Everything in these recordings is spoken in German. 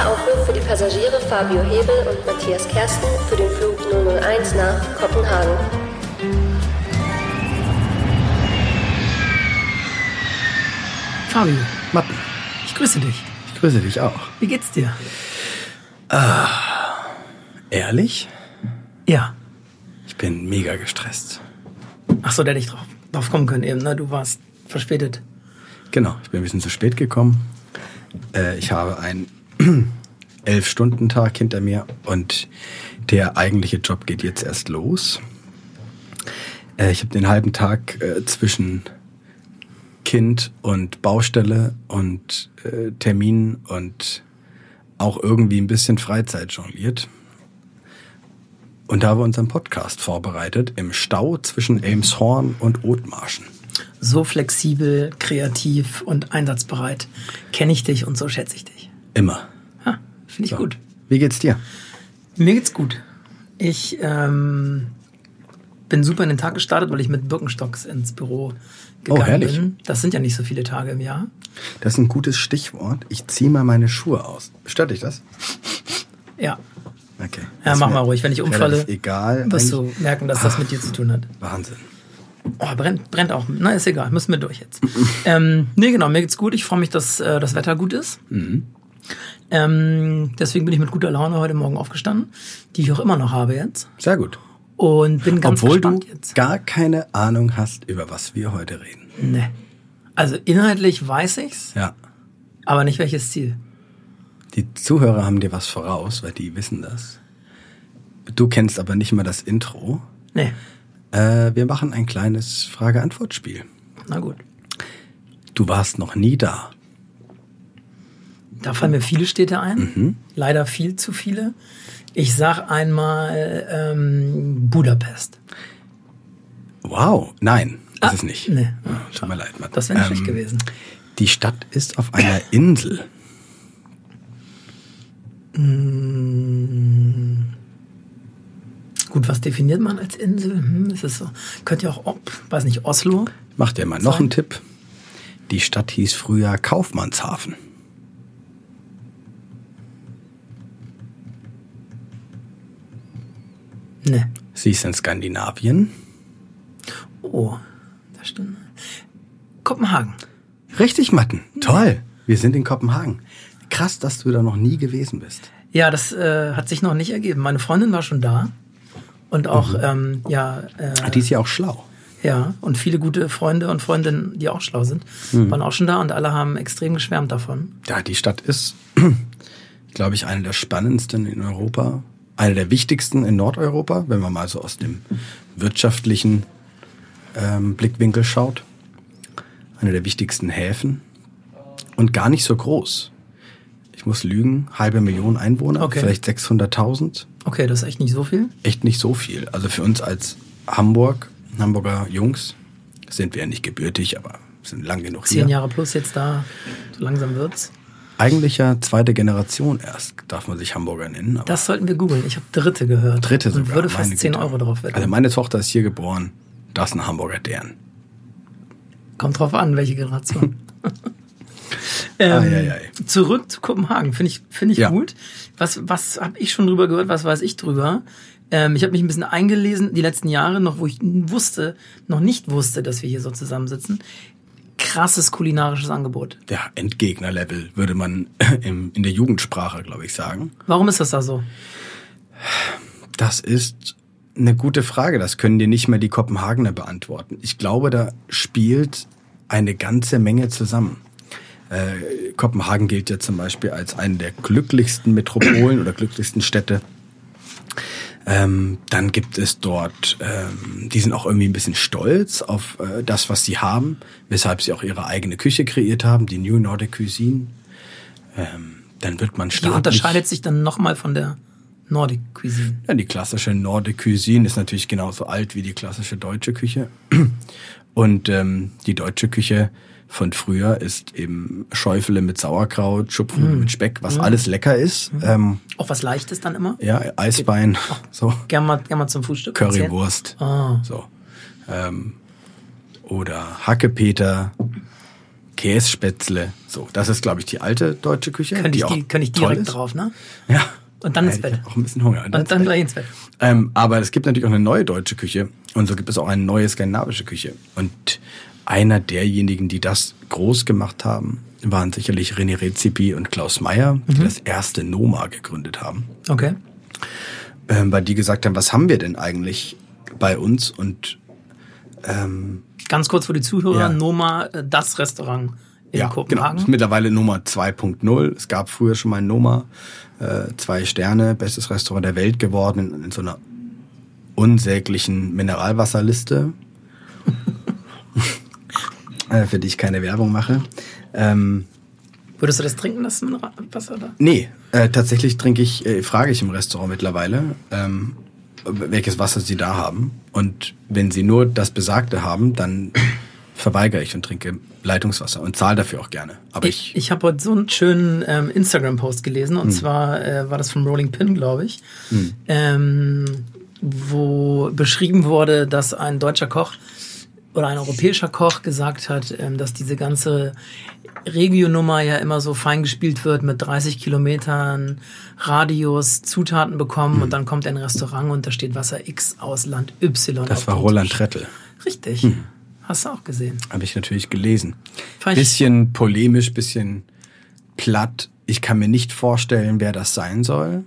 Letzter Aufruf für die Passagiere Fabio Hebel und Matthias Kersten für den Flug 001 nach Kopenhagen. Fabio, Matten, ich grüße dich. ich grüße dich auch. Wie geht's dir? Ehrlich? Ja. Ich bin mega gestresst. Ach so, der hätte ich drauf, drauf kommen können eben, ne? Du warst verspätet. Genau, ich bin ein bisschen zu spät gekommen. Äh, ich habe einen Elf-Stunden-Tag hinter mir und der eigentliche Job geht jetzt erst los. Äh, ich habe den halben Tag äh, zwischen Kind und Baustelle und äh, Termin und auch irgendwie ein bisschen Freizeit jongliert. Und da haben wir unseren Podcast vorbereitet im Stau zwischen Elmshorn und Othmarschen. So flexibel, kreativ und einsatzbereit kenne ich dich und so schätze ich dich. Immer. Finde ich So. gut. Wie geht's dir? Mir geht's gut. Ich ähm, bin super in den Tag gestartet, weil ich mit Birkenstocks ins Büro gegangen Oh, herrlich. bin. Das sind ja nicht so viele Tage im Jahr. Das ist ein gutes Stichwort. Ich ziehe mal meine Schuhe aus. Stört dich das? Ja. Okay. Ja, mach mal ruhig. Wenn ich umfalle, Egal. wirst du merken, dass das mit dir zu tun hat. Wahnsinn. Oh, brennt, brennt auch. Na, ist egal. Müssen wir durch jetzt. ähm, nee, genau. Mir geht's gut. Ich freue mich, dass äh, das Wetter gut ist. Mhm. Ähm, deswegen bin ich mit guter Laune heute Morgen aufgestanden, die ich auch immer noch habe jetzt. Sehr gut. Und bin ganz Obwohl du gespannt jetzt. gar keine Ahnung hast, über was wir heute reden. Nee. Also inhaltlich weiß ich's, Ja. aber nicht welches Ziel. Die Zuhörer haben dir was voraus, weil die wissen das. Du kennst aber nicht mal das Intro. Nee. Äh, wir machen ein kleines Frage-Antwort-Spiel. Na gut. Du warst noch nie da. Da fallen mir viele Städte ein. Mhm. Leider viel zu viele. Ich sag einmal ähm, Budapest. Wow. Nein, ist Ah, es nicht. nee. Ah, Tut mir leid, Matt. Das wäre nicht Ähm, schlecht gewesen. Die Stadt ist auf einer Insel. Gut, was definiert man als Insel? Hm, ist es so? Könnte ja auch, ob, weiß nicht, Oslo? Mach dir mal noch Sein. einen Tipp. Die Stadt hieß früher Kaufmannshafen. Ne. Sie ist in Skandinavien. Oh, das stimmt. Kopenhagen. Richtig, Matten. Toll. Wir sind in Kopenhagen. Krass, dass du da noch nie gewesen bist. Ja, das äh, hat sich noch nicht ergeben. Meine Freundin war schon da. Und auch, Mhm. ähm, ja, äh, Ah, Die ist ja auch schlau. ja, und viele gute Freunde und Freundinnen, die auch schlau sind, Mhm. waren auch schon da und alle haben extrem geschwärmt davon. Ja, die Stadt ist, glaube ich, eine der spannendsten in Europa. Eine der wichtigsten in Nordeuropa, wenn man mal so aus dem wirtschaftlichen ähm, Blickwinkel schaut. Eine der wichtigsten Häfen. Und gar nicht so groß. Ich muss lügen, halbe Million Einwohner, Okay. vielleicht 600.000. Okay, das ist echt nicht so viel. Echt nicht so viel. Also für uns als Hamburg, Hamburger Jungs, sind wir ja nicht gebürtig, aber sind lang genug Zehn hier. Jahre plus jetzt da, so langsam wird's. Eigentlich ja zweite Generation erst, darf man sich Hamburger nennen. Das sollten wir googeln. Ich habe dritte gehört. dritte und sogar. würde fast meine 10 Güte. Euro drauf wetten. Also meine Tochter ist hier geboren. Das ist ein Hamburger Dern. Kommt drauf an, welche Generation. ähm, Ei, ei, ei. Zurück zu Kopenhagen, finde ich, finde ich Ja. gut. Was, was habe ich schon drüber gehört, was weiß ich drüber? Ähm, ich habe mich ein bisschen eingelesen, die letzten Jahre noch, wo ich wusste, noch nicht wusste, dass wir hier so zusammensitzen. Krasses kulinarisches Angebot. Ja, Endgegner-Level würde man im, in der Jugendsprache, glaube ich, sagen. Warum ist das da so? Das ist eine gute Frage. Das können dir nicht mehr die Kopenhagener beantworten. Ich glaube, da spielt eine ganze Menge zusammen. Äh, Kopenhagen gilt ja zum Beispiel als eine der glücklichsten Metropolen oder glücklichsten Städte. Ähm, dann gibt es dort, ähm, die sind auch irgendwie ein bisschen stolz auf äh, das, was sie haben, weshalb sie auch ihre eigene Küche kreiert haben, die New Nordic Cuisine. Ähm, dann wird man Die staatlich... unterscheidet sich dann nochmal von der Nordic Cuisine. Ja, die klassische Nordic Cuisine ist natürlich genauso alt wie die klassische deutsche Küche. Und ähm, die deutsche Küche von früher ist eben Schäufele mit Sauerkraut, Schupfnudeln Mm. mit Speck, was alles lecker ist. Ähm, Auch was Leichtes dann immer? ja, Eisbein, so Gern mal, gern mal zum Frühstück. Currywurst, Ah. so. Ähm, oder Hackepeter, Kässpätzle. So, das ist, glaube ich, die alte deutsche Küche. Könnte ich, die, könnte ich direkt drauf, ne? Ja. Und dann ins Ja, Bett. Ich hab auch ein bisschen Hunger. Und dann gleich ins Bett. Ähm, aber es gibt natürlich auch eine neue deutsche Küche und so gibt es auch eine neue skandinavische Küche. Und einer derjenigen, die das groß gemacht haben, waren sicherlich René Rezipi und Klaus Meyer, Mhm. die das erste Noma gegründet haben. Okay. Ähm, weil die gesagt haben, was haben wir denn eigentlich bei uns? Und Ganz kurz für die Zuhörer, Ja. Noma, äh, das Restaurant in ja, genau. Kopenhagen. Ist mittlerweile Nummer 2.0. Es gab früher schon mal ein Noma, äh, zwei Sterne, bestes Restaurant der Welt geworden, in, in so einer unsäglichen Mineralwasserliste, äh, für die ich keine Werbung mache. Ähm, Würdest du das trinken, das Mineralwasser da? nee, äh, tatsächlich trinke ich, äh, frage ich im Restaurant mittlerweile, ähm, welches Wasser sie da haben. Und wenn sie nur das Besagte haben, dann verweigere ich und trinke Leitungswasser und zahle dafür auch gerne. Aber Ich, ich, ich habe heute so einen schönen ähm, Instagram-Post gelesen Hm. und zwar äh, war das vom Rolling Pin, glaube ich, ähm, wo beschrieben wurde, dass ein deutscher Koch oder ein europäischer Koch gesagt hat, ähm, dass diese ganze Regio-Nummer ja immer so fein gespielt wird mit 30 Kilometern Radius, Zutaten bekommen und dann kommt ein Restaurant und da steht Wasser X aus Land Y. das war Roland Tisch. Trettel. Richtig. Hast du auch gesehen. Habe ich natürlich gelesen. Ich- Bisschen polemisch, bisschen platt. Ich kann mir nicht vorstellen, wer das sein soll.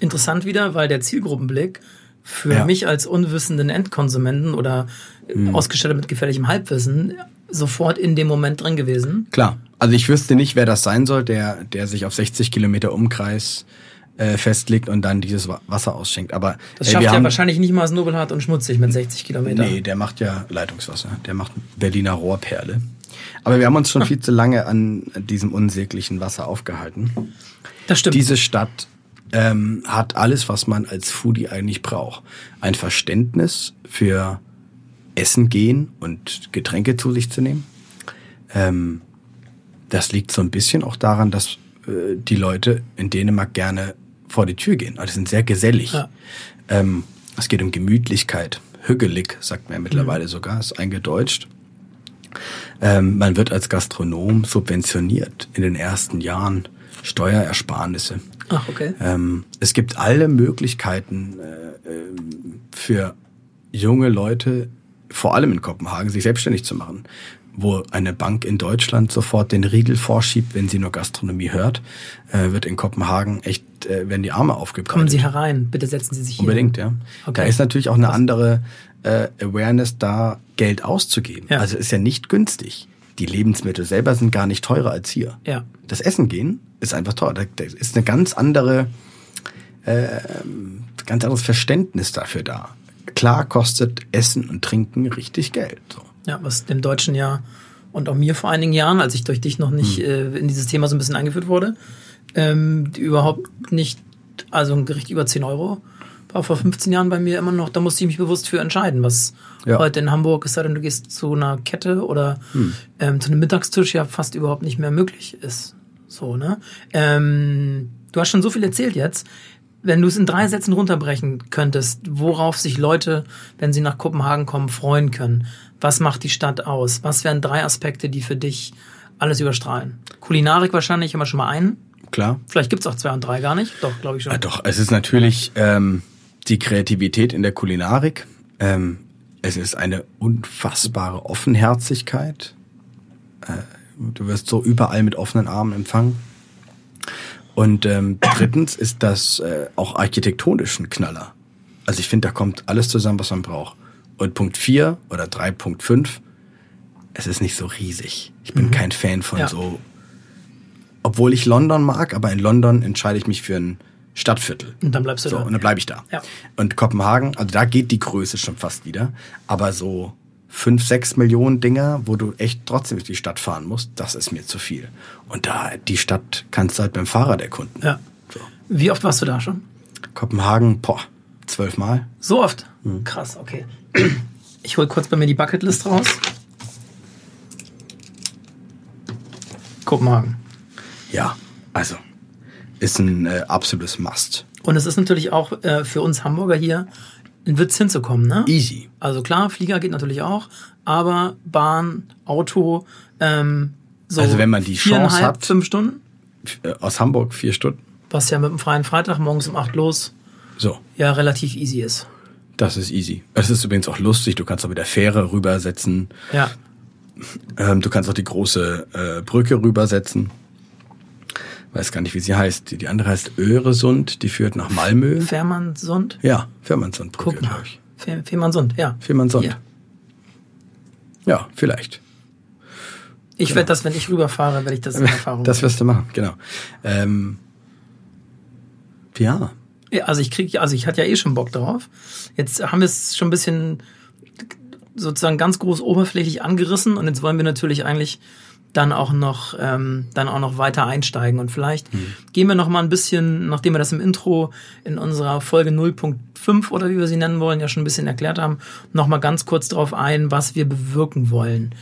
interessant wieder, weil der Zielgruppenblick für Ja. mich als unwissenden Endkonsumenten oder Mhm. ausgestattet mit gefährlichem Halbwissen sofort in dem Moment drin gewesen. Klar. Also ich wüsste nicht, wer das sein soll, der, der sich auf 60 Kilometer Umkreis äh, festlegt und dann dieses Wa- Wasser ausschenkt. Aber Das ey, schafft wir ja wahrscheinlich nicht mal Nobelhart und schmutzig mit 60 Kilometern. Nee, der macht ja Leitungswasser. Der macht Berliner Rohrperle. Aber wir haben uns schon viel zu lange an diesem unsäglichen Wasser aufgehalten. Das stimmt. Diese Stadt ähm, hat alles, was man als Foodie eigentlich braucht. Ein Verständnis für Essen gehen und Getränke zu sich zu nehmen. Ähm, das liegt so ein bisschen auch daran, dass äh, die Leute in Dänemark gerne vor die Tür gehen. Also sind sehr gesellig. Ja. Ähm, es geht um Gemütlichkeit. Hügelig, sagt man ja mittlerweile sogar, ist eingedeutscht. Ähm, man wird als Gastronom subventioniert in den ersten Jahren Steuerersparnisse. Ach, okay. Ähm, es gibt alle Möglichkeiten äh, ähm, für junge Leute, vor allem in Kopenhagen, sich selbstständig zu machen. Wo eine Bank in Deutschland sofort den Riegel vorschiebt, wenn sie nur Gastronomie hört, äh, wird in Kopenhagen echt, äh, werden die Arme aufgebreitet. Kommen Sie herein. Bitte setzen Sie sich hier. Unbedingt, ja. Okay. Da ist natürlich auch eine andere äh, Awareness da, Geld auszugeben. Ja. Also ist ja nicht günstig. Die Lebensmittel selber sind gar nicht teurer als hier. Ja. Das Essen gehen ist einfach teuer. Da, da ist eine ganz andere, ähm, ganz anderes Verständnis dafür da. Klar kostet Essen und Trinken richtig Geld. So. Ja, was dem Deutschen ja und auch mir vor einigen Jahren, als ich durch dich noch nicht Hm. äh, in dieses Thema so ein bisschen eingeführt wurde, ähm, überhaupt nicht, also ein Gericht über 10 Euro war vor 15 Jahren bei mir immer noch, da musste ich mich bewusst für entscheiden, was Ja. heute in Hamburg, es sei denn, du gehst zu einer Kette oder Hm. ähm, zu einem Mittagstisch ja fast überhaupt nicht mehr möglich ist. So, ne? Ähm, du hast schon so viel erzählt jetzt. Wenn du es in drei Sätzen runterbrechen könntest, worauf sich Leute, wenn sie nach Kopenhagen kommen, freuen können. Was macht die Stadt aus? Was wären drei Aspekte, die für dich alles überstrahlen? Kulinarik wahrscheinlich immer schon mal einen. Klar. Vielleicht gibt's auch zwei und drei gar nicht. Doch, glaube ich schon. Ja, doch, es ist natürlich ähm, die Kreativität in der Kulinarik. Ähm, es ist eine unfassbare Offenherzigkeit. Äh, du wirst so überall mit offenen Armen empfangen. Und ähm, drittens ist das äh, auch architektonisch ein Knaller. Also ich finde, da kommt alles zusammen, was man braucht. Und Punkt 4 oder 3.5, es ist nicht so riesig. Ich bin kein Fan von Ja. so obwohl ich London mag, aber in London entscheide ich mich für ein Stadtviertel. Und dann bleibst du so, da. Und dann bleibe ich da. Ja. Und Kopenhagen, also da geht die Größe schon fast wieder. Aber so fünf, sechs Millionen Dinger, wo du echt trotzdem durch die Stadt fahren musst, das ist mir zu viel. Und da, die Stadt kannst du halt beim Fahrrad erkunden. Ja. So. Wie oft warst du da schon? Kopenhagen, boah, zwölfmal. So oft? Hm. Krass, okay. Ich hol kurz bei mir die Bucketlist raus. Kopenhagen. Ja, also ist ein äh, absolutes Must. Und es ist natürlich auch äh, für uns Hamburger hier in Witz hinzukommen, ne? Easy. Also klar, Flieger geht natürlich auch, aber Bahn, Auto, ähm, so Also wenn man die Chance hat- fünf Stunden. Äh, Aus Hamburg vier Stunden. Was ja mit dem freien Freitag morgens um acht los So, ja relativ easy ist. das ist easy. Es ist übrigens auch lustig. Du kannst auch mit der Fähre rübersetzen. Ja. Ähm, du kannst auch die große äh, Brücke rübersetzen. Weiß gar nicht, wie sie heißt. Die, die andere heißt Öresund. Die führt nach Malmö. Fährmannsund? Ja, Fährmannsundbrücke, Guck mal. Fähr- Fährmannsund, ja. Fährmannsund. Hier. Ja, vielleicht. Ich werde das, wenn ich rüberfahre, werde ich das in Erfahrung Das wirst du machen, genau. Ähm, ja, Ja, also ich krieg, also ich hatte ja eh schon Bock drauf. Jetzt haben wir es schon ein bisschen sozusagen ganz groß oberflächlich angerissen und jetzt wollen wir natürlich eigentlich dann auch noch ähm, dann auch noch weiter einsteigen und vielleicht gehen wir noch mal ein bisschen, nachdem wir das im Intro in unserer Folge 0.5 oder wie wir sie nennen wollen ja schon ein bisschen erklärt haben, noch mal ganz kurz darauf ein, was wir bewirken wollen.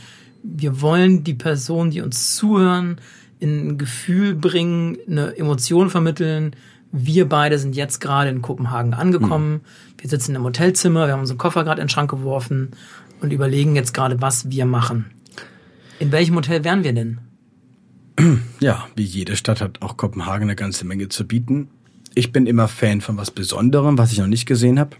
Wir wollen die Personen, die uns zuhören, in ein Gefühl bringen, eine Emotion vermitteln. Wir beide sind jetzt gerade in Kopenhagen angekommen. Wir sitzen im Hotelzimmer, wir haben unseren Koffer gerade in den Schrank geworfen und überlegen jetzt gerade, was wir machen. In welchem Hotel wären wir denn? ja, wie jede Stadt hat auch Kopenhagen eine ganze Menge zu bieten. Ich bin immer Fan von was Besonderem, was ich noch nicht gesehen habe.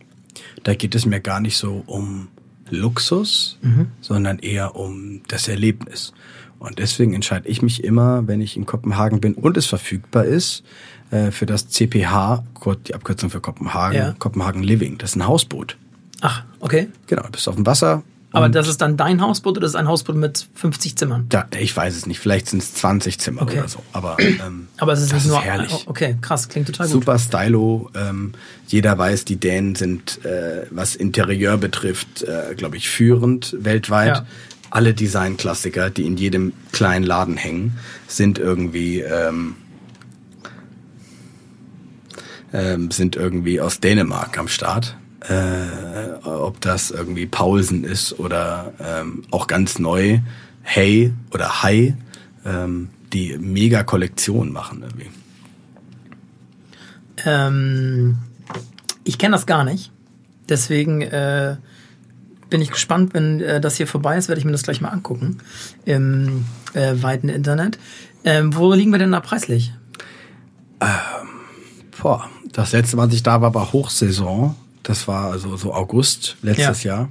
Da geht es mir gar nicht so um Luxus, sondern eher um das Erlebnis. Und deswegen entscheide ich mich immer, wenn ich in Kopenhagen bin und es verfügbar ist, äh, für das CPH, kurz die Abkürzung für Kopenhagen, Ja. Kopenhagen Living. Das ist ein Hausboot. Ach, okay. Genau, du bist auf dem Wasser. Aber das ist dann dein Hausboot oder das ist ein Hausboot mit 50 Zimmern? da, ich weiß es nicht, vielleicht sind es 20 Zimmer Okay. oder so. Aber, ähm, Aber es ist nicht nur. ist herrlich. Oh, Okay, krass, klingt total gut. Super stylo. Ähm, jeder weiß, die Dänen sind, äh, was Interieur betrifft, äh, glaube ich, führend weltweit. Ja. Alle Designklassiker, die in jedem kleinen Laden hängen, sind irgendwie ähm, ähm, sind irgendwie aus Dänemark am Start. Äh, ob das irgendwie Paulsen ist oder ähm, auch ganz neu Hey oder Hi, ähm, die mega Kollektion machen irgendwie. Ähm, ich kenne das gar nicht. Deswegen äh, bin ich gespannt, wenn äh, das hier vorbei ist, werde ich mir das gleich mal angucken im äh, weiten Internet. Ähm, wo liegen wir denn da preislich? Boah, das letzte Mal, als ich da war, war Hochsaison. Das war also so August letztes Jahr.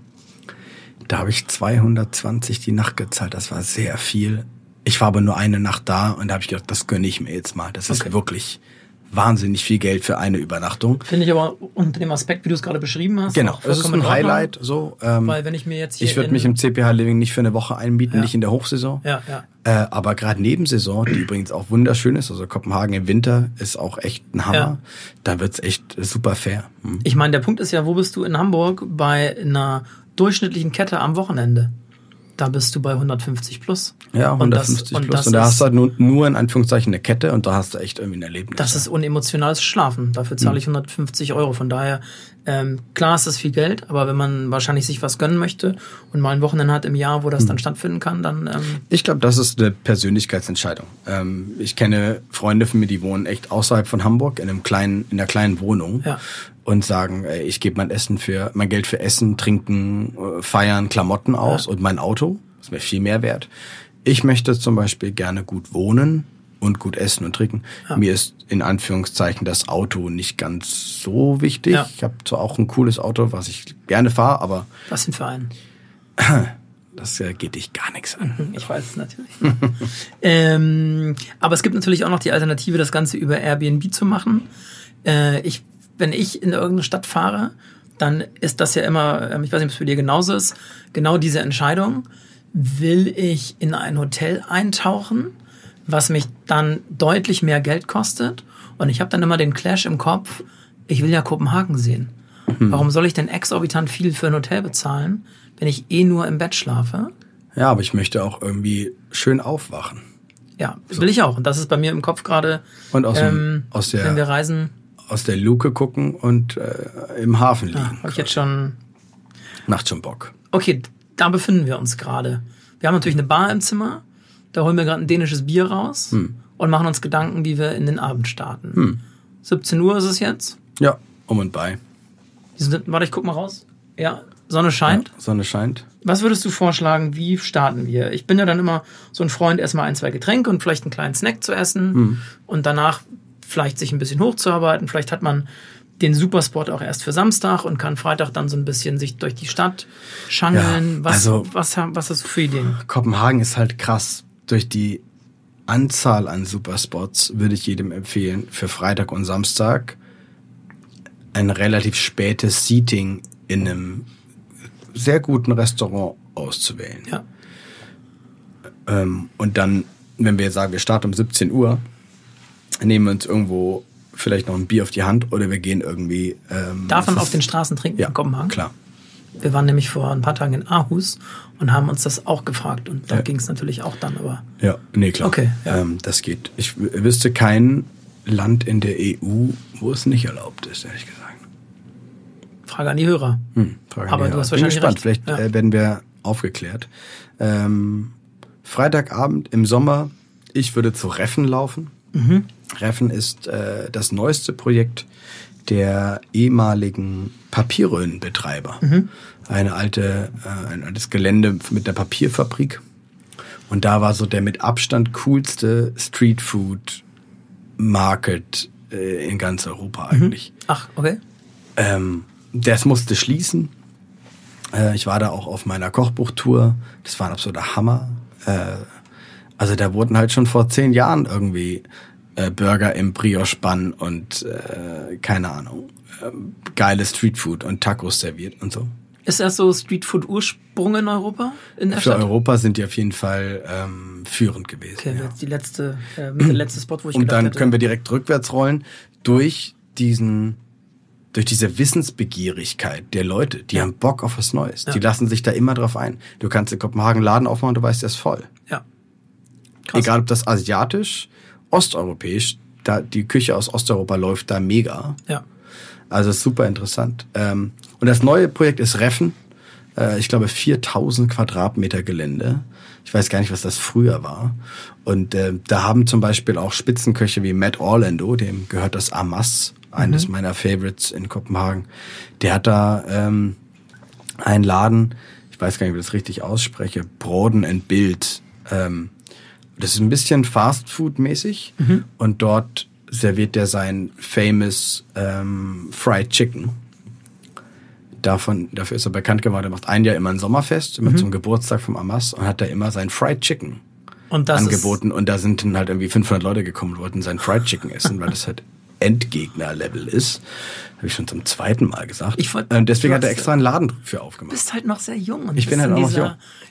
Da habe ich 220 die Nacht gezahlt. Das war sehr viel. Ich war aber nur eine Nacht da und da habe ich gedacht, das gönne ich mir jetzt mal. Das ist Okay. wirklich wahnsinnig viel Geld für eine Übernachtung. Finde ich aber unter dem Aspekt, wie du es gerade beschrieben hast. Genau, das ist ein Highlight. So, ähm, Weil wenn ich mir jetzt hier ich würde mich im CPH Living nicht für eine Woche einbieten, Ja. nicht in der Hochsaison. Ja, ja. Äh, aber gerade Nebensaison, die übrigens auch wunderschön ist, also Kopenhagen im Winter ist auch echt ein Hammer. Ja. Da wird's echt super fair. Hm. Ich meine, der Punkt ist ja, wo bist du in Hamburg bei einer durchschnittlichen Kette am Wochenende? Da bist du bei 150 plus. Ja, Und das- 150 und plus. das und da hast du halt nur, nur in Anführungszeichen eine Kette und da hast du echt irgendwie ein Erlebnis. Das ist unemotionales Schlafen. Dafür Hm. zahle ich 150 Euro. Von daher, ähm, klar ist das viel Geld, aber wenn man wahrscheinlich sich was gönnen möchte und mal ein Wochenende hat im Jahr, wo Hm. das dann stattfinden kann, dann ähm, Ich glaube, das ist eine Persönlichkeitsentscheidung. Ähm, ich kenne Freunde von mir, die wohnen echt außerhalb von Hamburg in einem kleinen, in einer kleinen Wohnung Ja. und sagen, ey, ich gebe mein Essen für mein Geld für Essen, Trinken, äh, Feiern, Klamotten aus und mein Auto ist mir viel mehr wert. Ich möchte zum Beispiel gerne gut wohnen und gut essen und trinken. Mir ist in Anführungszeichen das Auto nicht ganz so wichtig. Ja. Ich habe zwar auch ein cooles Auto, was ich gerne fahre, aber was denn für einen? das äh, geht dich gar nichts an. Ich weiß es natürlich. ähm, aber es gibt natürlich auch noch die Alternative, das Ganze über Airbnb zu machen. Äh, ich, wenn ich in irgendeine Stadt fahre, dann ist das ja immer, ähm, ich weiß nicht, ob es für dir genauso ist, genau diese Entscheidung. Will ich in ein Hotel eintauchen, was mich dann deutlich mehr Geld kostet? Und ich habe dann immer den Clash im Kopf, ich will ja Kopenhagen sehen. Warum soll ich denn exorbitant viel für ein Hotel bezahlen, wenn ich eh nur im Bett schlafe? Ja, aber ich möchte auch irgendwie schön aufwachen. Ja, will ich auch. Und das ist bei mir im Kopf gerade, Und aus, dem, ähm, aus, wenn wir der, reisen, aus der Luke gucken und äh, im Hafen liegen. habe ich jetzt schon. Macht schon Bock. Okay, da befinden wir uns gerade. Wir haben natürlich eine Bar im Zimmer. Da holen wir gerade ein dänisches Bier raus Hm. und machen uns Gedanken, wie wir in den Abend starten. 17 Uhr ist es jetzt. Ja, um und bei. Sind, warte, ich guck mal raus. Ja, Sonne scheint. Ja, Sonne scheint. Was würdest du vorschlagen, wie starten wir? Ich bin ja dann immer so ein Freund, erstmal ein, zwei Getränke und vielleicht einen kleinen Snack zu essen Hm. und danach vielleicht sich ein bisschen hochzuarbeiten. Vielleicht hat man den Supersport auch erst für Samstag und kann Freitag dann so ein bisschen sich durch die Stadt schangeln. Ja, was, also- was, was hast du für Ideen? Kopenhagen ist halt krass. Durch die Anzahl an Superspots würde ich jedem empfehlen, für Freitag und Samstag ein relativ spätes Seating in einem sehr guten Restaurant auszuwählen. Ja. Ähm, und dann, wenn wir sagen, wir starten um 17 Uhr, nehmen wir uns irgendwo vielleicht noch ein Bier auf die Hand oder wir gehen irgendwie. Ähm, Darf man auf den Straßen trinken ja, in Kopenhagen? Klar. Wir waren nämlich vor ein paar Tagen in Aarhus und haben uns das auch gefragt. Und da Ja. ging es natürlich auch dann, aber Ja, nee, klar. Okay, ja. Ähm, das geht. Ich wüsste kein Land in der EU, wo es nicht erlaubt ist, ehrlich gesagt. Frage an die Hörer. Hm, Frage Aber an die du Hörer. hast Bin wahrscheinlich gespannt. recht. Vielleicht Ja. äh, werden wir aufgeklärt. Ähm, Freitagabend im Sommer, ich würde zu Reffen laufen. Mhm. Reffen ist äh, das neueste Projekt der ehemaligen Papierröhrenbetreiber. Mhm. Eine alte, äh, ein altes Gelände mit der Papierfabrik. Und da war so der mit Abstand coolste Streetfood Market äh, in ganz Europa eigentlich. Ach, okay. Ähm, das musste schließen. Äh, ich war da auch auf meiner Kochbuchtour. Das war ein absoluter Hammer. Äh, also da wurden halt schon vor zehn Jahren irgendwie äh, Burger im Brioche-Bann und äh, keine Ahnung, ähm, geiles Streetfood und Tacos serviert und so. Ist das so Streetfood-Ursprung in Europa? In der Für Stadt? Europa sind die auf jeden Fall ähm, führend gewesen. Okay, ja. jetzt die letzte, äh, der letzte Spot, wo ich Und dann hätte, können wir direkt rückwärts rollen durch diesen, durch diese Wissensbegierigkeit der Leute. Die Ja. haben Bock auf was Neues. Ja. Die lassen sich da immer drauf ein. Du kannst in Kopenhagen Laden aufmachen, du weißt, der ist voll. Ja. Krass. Egal ob das asiatisch, osteuropäisch, da, die Küche aus Osteuropa läuft da mega. Ja. Also super interessant. Ähm, und das neue Projekt ist Reffen. Äh, ich glaube 4000 Quadratmeter Gelände. Ich weiß gar nicht, was das früher war. Und äh, da haben zum Beispiel auch Spitzenköche wie Matt Orlando, dem gehört das Amas, eines meiner Favorites in Kopenhagen. Der hat da ähm, einen Laden, ich weiß gar nicht, ob ich das richtig ausspreche, Broden and Bild. Ähm, das ist ein bisschen Fast-Food-mäßig und dort serviert er sein famous ähm, Fried Chicken. Davon, dafür ist er bekannt geworden. Er macht ein Jahr immer ein Sommerfest, immer zum Geburtstag vom Amas und hat da immer sein Fried Chicken Und das angeboten. Und da sind dann halt irgendwie 500 Leute gekommen und wollten sein Fried Chicken essen, weil das halt Endgegner-Level ist. Habe ich schon zum zweiten Mal gesagt. Ich wollt- und deswegen du hat er extra einen Laden für Du aufgemacht. bist halt noch sehr jung. Und Ich bin halt auch noch jung.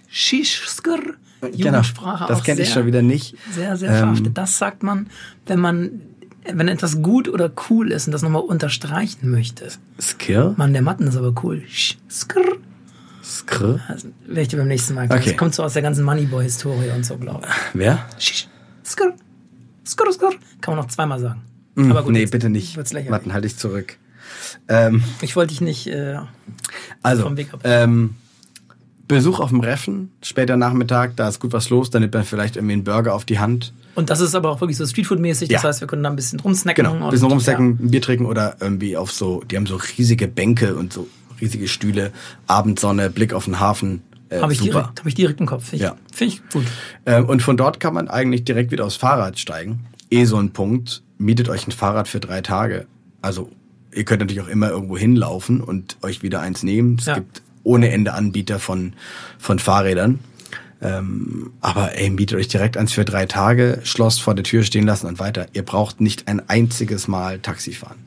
Schischskr Genau, Jugendsprache das auch kenne ich schon wieder nicht. Sehr, sehr Ähm, verhaftet. Das sagt man, wenn man, wenn etwas gut oder cool ist und das nochmal unterstreichen möchte. Skir? Mann, der Matten ist aber cool. Sch, skr. Skr? Also, werde ich dir beim nächsten Mal erklären. Okay. Das kommt so aus der ganzen Moneyboy-Historie und so, glaube ich. Wer? Sch, skr. Skr, skr. Kann man noch zweimal sagen. aber gut, nee, bitte nicht. Wird's lächerlich. Warten, halt dich zurück. Ähm, Ich wollte dich nicht, äh, also, Vom Weg ab. ähm, Besuch auf dem Reffen, später Nachmittag, da ist gut was los, dann nimmt man vielleicht irgendwie einen Burger auf die Hand. Und das ist aber auch wirklich so Streetfood-mäßig. Das Ja. heißt, wir können da ein bisschen rumsnacken. Genau, ein bisschen rumstecken, ein Bier trinken oder irgendwie auf so, die haben so riesige Bänke und so riesige Stühle, Abendsonne, Blick auf den Hafen. Äh, Ja. Habe ich, super. direkt, hab ich direkt im Kopf. Find ich- Ja. Finde ich gut. Ähm, und von dort kann man eigentlich direkt wieder aufs Fahrrad steigen. Eh so ein Punkt. Mietet euch ein Fahrrad für drei Tage. Also ihr könnt natürlich auch immer irgendwo hinlaufen und euch wieder eins nehmen. Es Ja. gibt ohne Ende Anbieter von, von Fahrrädern. Ähm, aber ey, mietet euch direkt eins für drei Tage, Schloss vor der Tür stehen lassen und weiter. Ihr braucht nicht ein einziges Mal Taxi fahren.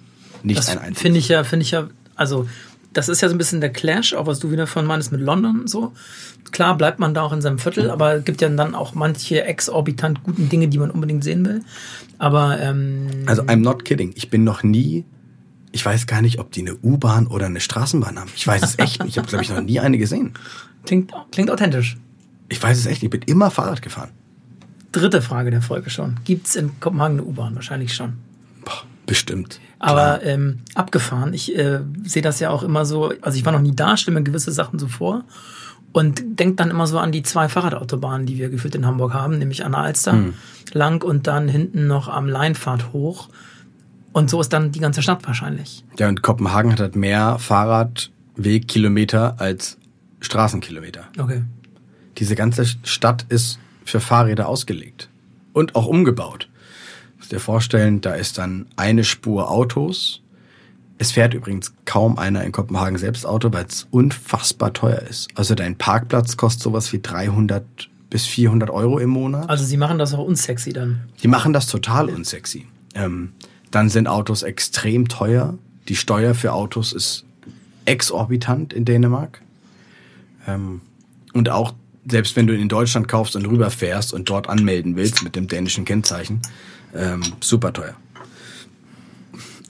Nicht Das ein einziges. finde ich ja, finde ich ja, also das ist ja so ein bisschen der Clash, auch was du wieder von meinst mit London und so. Klar bleibt man da auch in seinem Viertel, aber es gibt ja dann auch manche exorbitant guten Dinge, die man unbedingt sehen will. Aber ähm, Also I'm not kidding. Ich bin noch nie, ich weiß gar nicht, ob die eine U-Bahn oder eine Straßenbahn haben. Ich weiß es echt nicht. Ich habe, glaube ich, noch nie eine gesehen. klingt, klingt authentisch. Ich weiß es echt nicht. Ich bin immer Fahrrad gefahren. Dritte Frage der Folge schon. Gibt's in Kopenhagen eine U-Bahn? Wahrscheinlich schon. Boah, bestimmt. Aber ähm, abgefahren. Ich äh, sehe das ja auch immer so, also ich war noch nie da, stelle mir gewisse Sachen so vor und denke dann immer so an die zwei Fahrradautobahnen, die wir gefühlt in Hamburg haben, nämlich an der Alster Hm. lang und dann hinten noch am Leinpfad hoch. Und so ist dann die ganze Stadt wahrscheinlich. Ja, und Kopenhagen hat halt mehr Fahrradwegkilometer als Straßenkilometer. Okay. Diese ganze Stadt ist für Fahrräder ausgelegt und auch umgebaut. Du musst dir vorstellen, da ist dann eine Spur Autos. Es fährt übrigens kaum einer in Kopenhagen selbst Auto, weil es unfassbar teuer ist. Also dein Parkplatz kostet sowas wie 300 bis 400 Euro im Monat. Also sie machen das auch unsexy dann. Die machen das total unsexy. Ähm, dann sind Autos extrem teuer. Die Steuer für Autos ist exorbitant in Dänemark. Ähm, und auch selbst wenn du in Deutschland kaufst und rüberfährst und dort anmelden willst mit dem dänischen Kennzeichen, ähm, super teuer.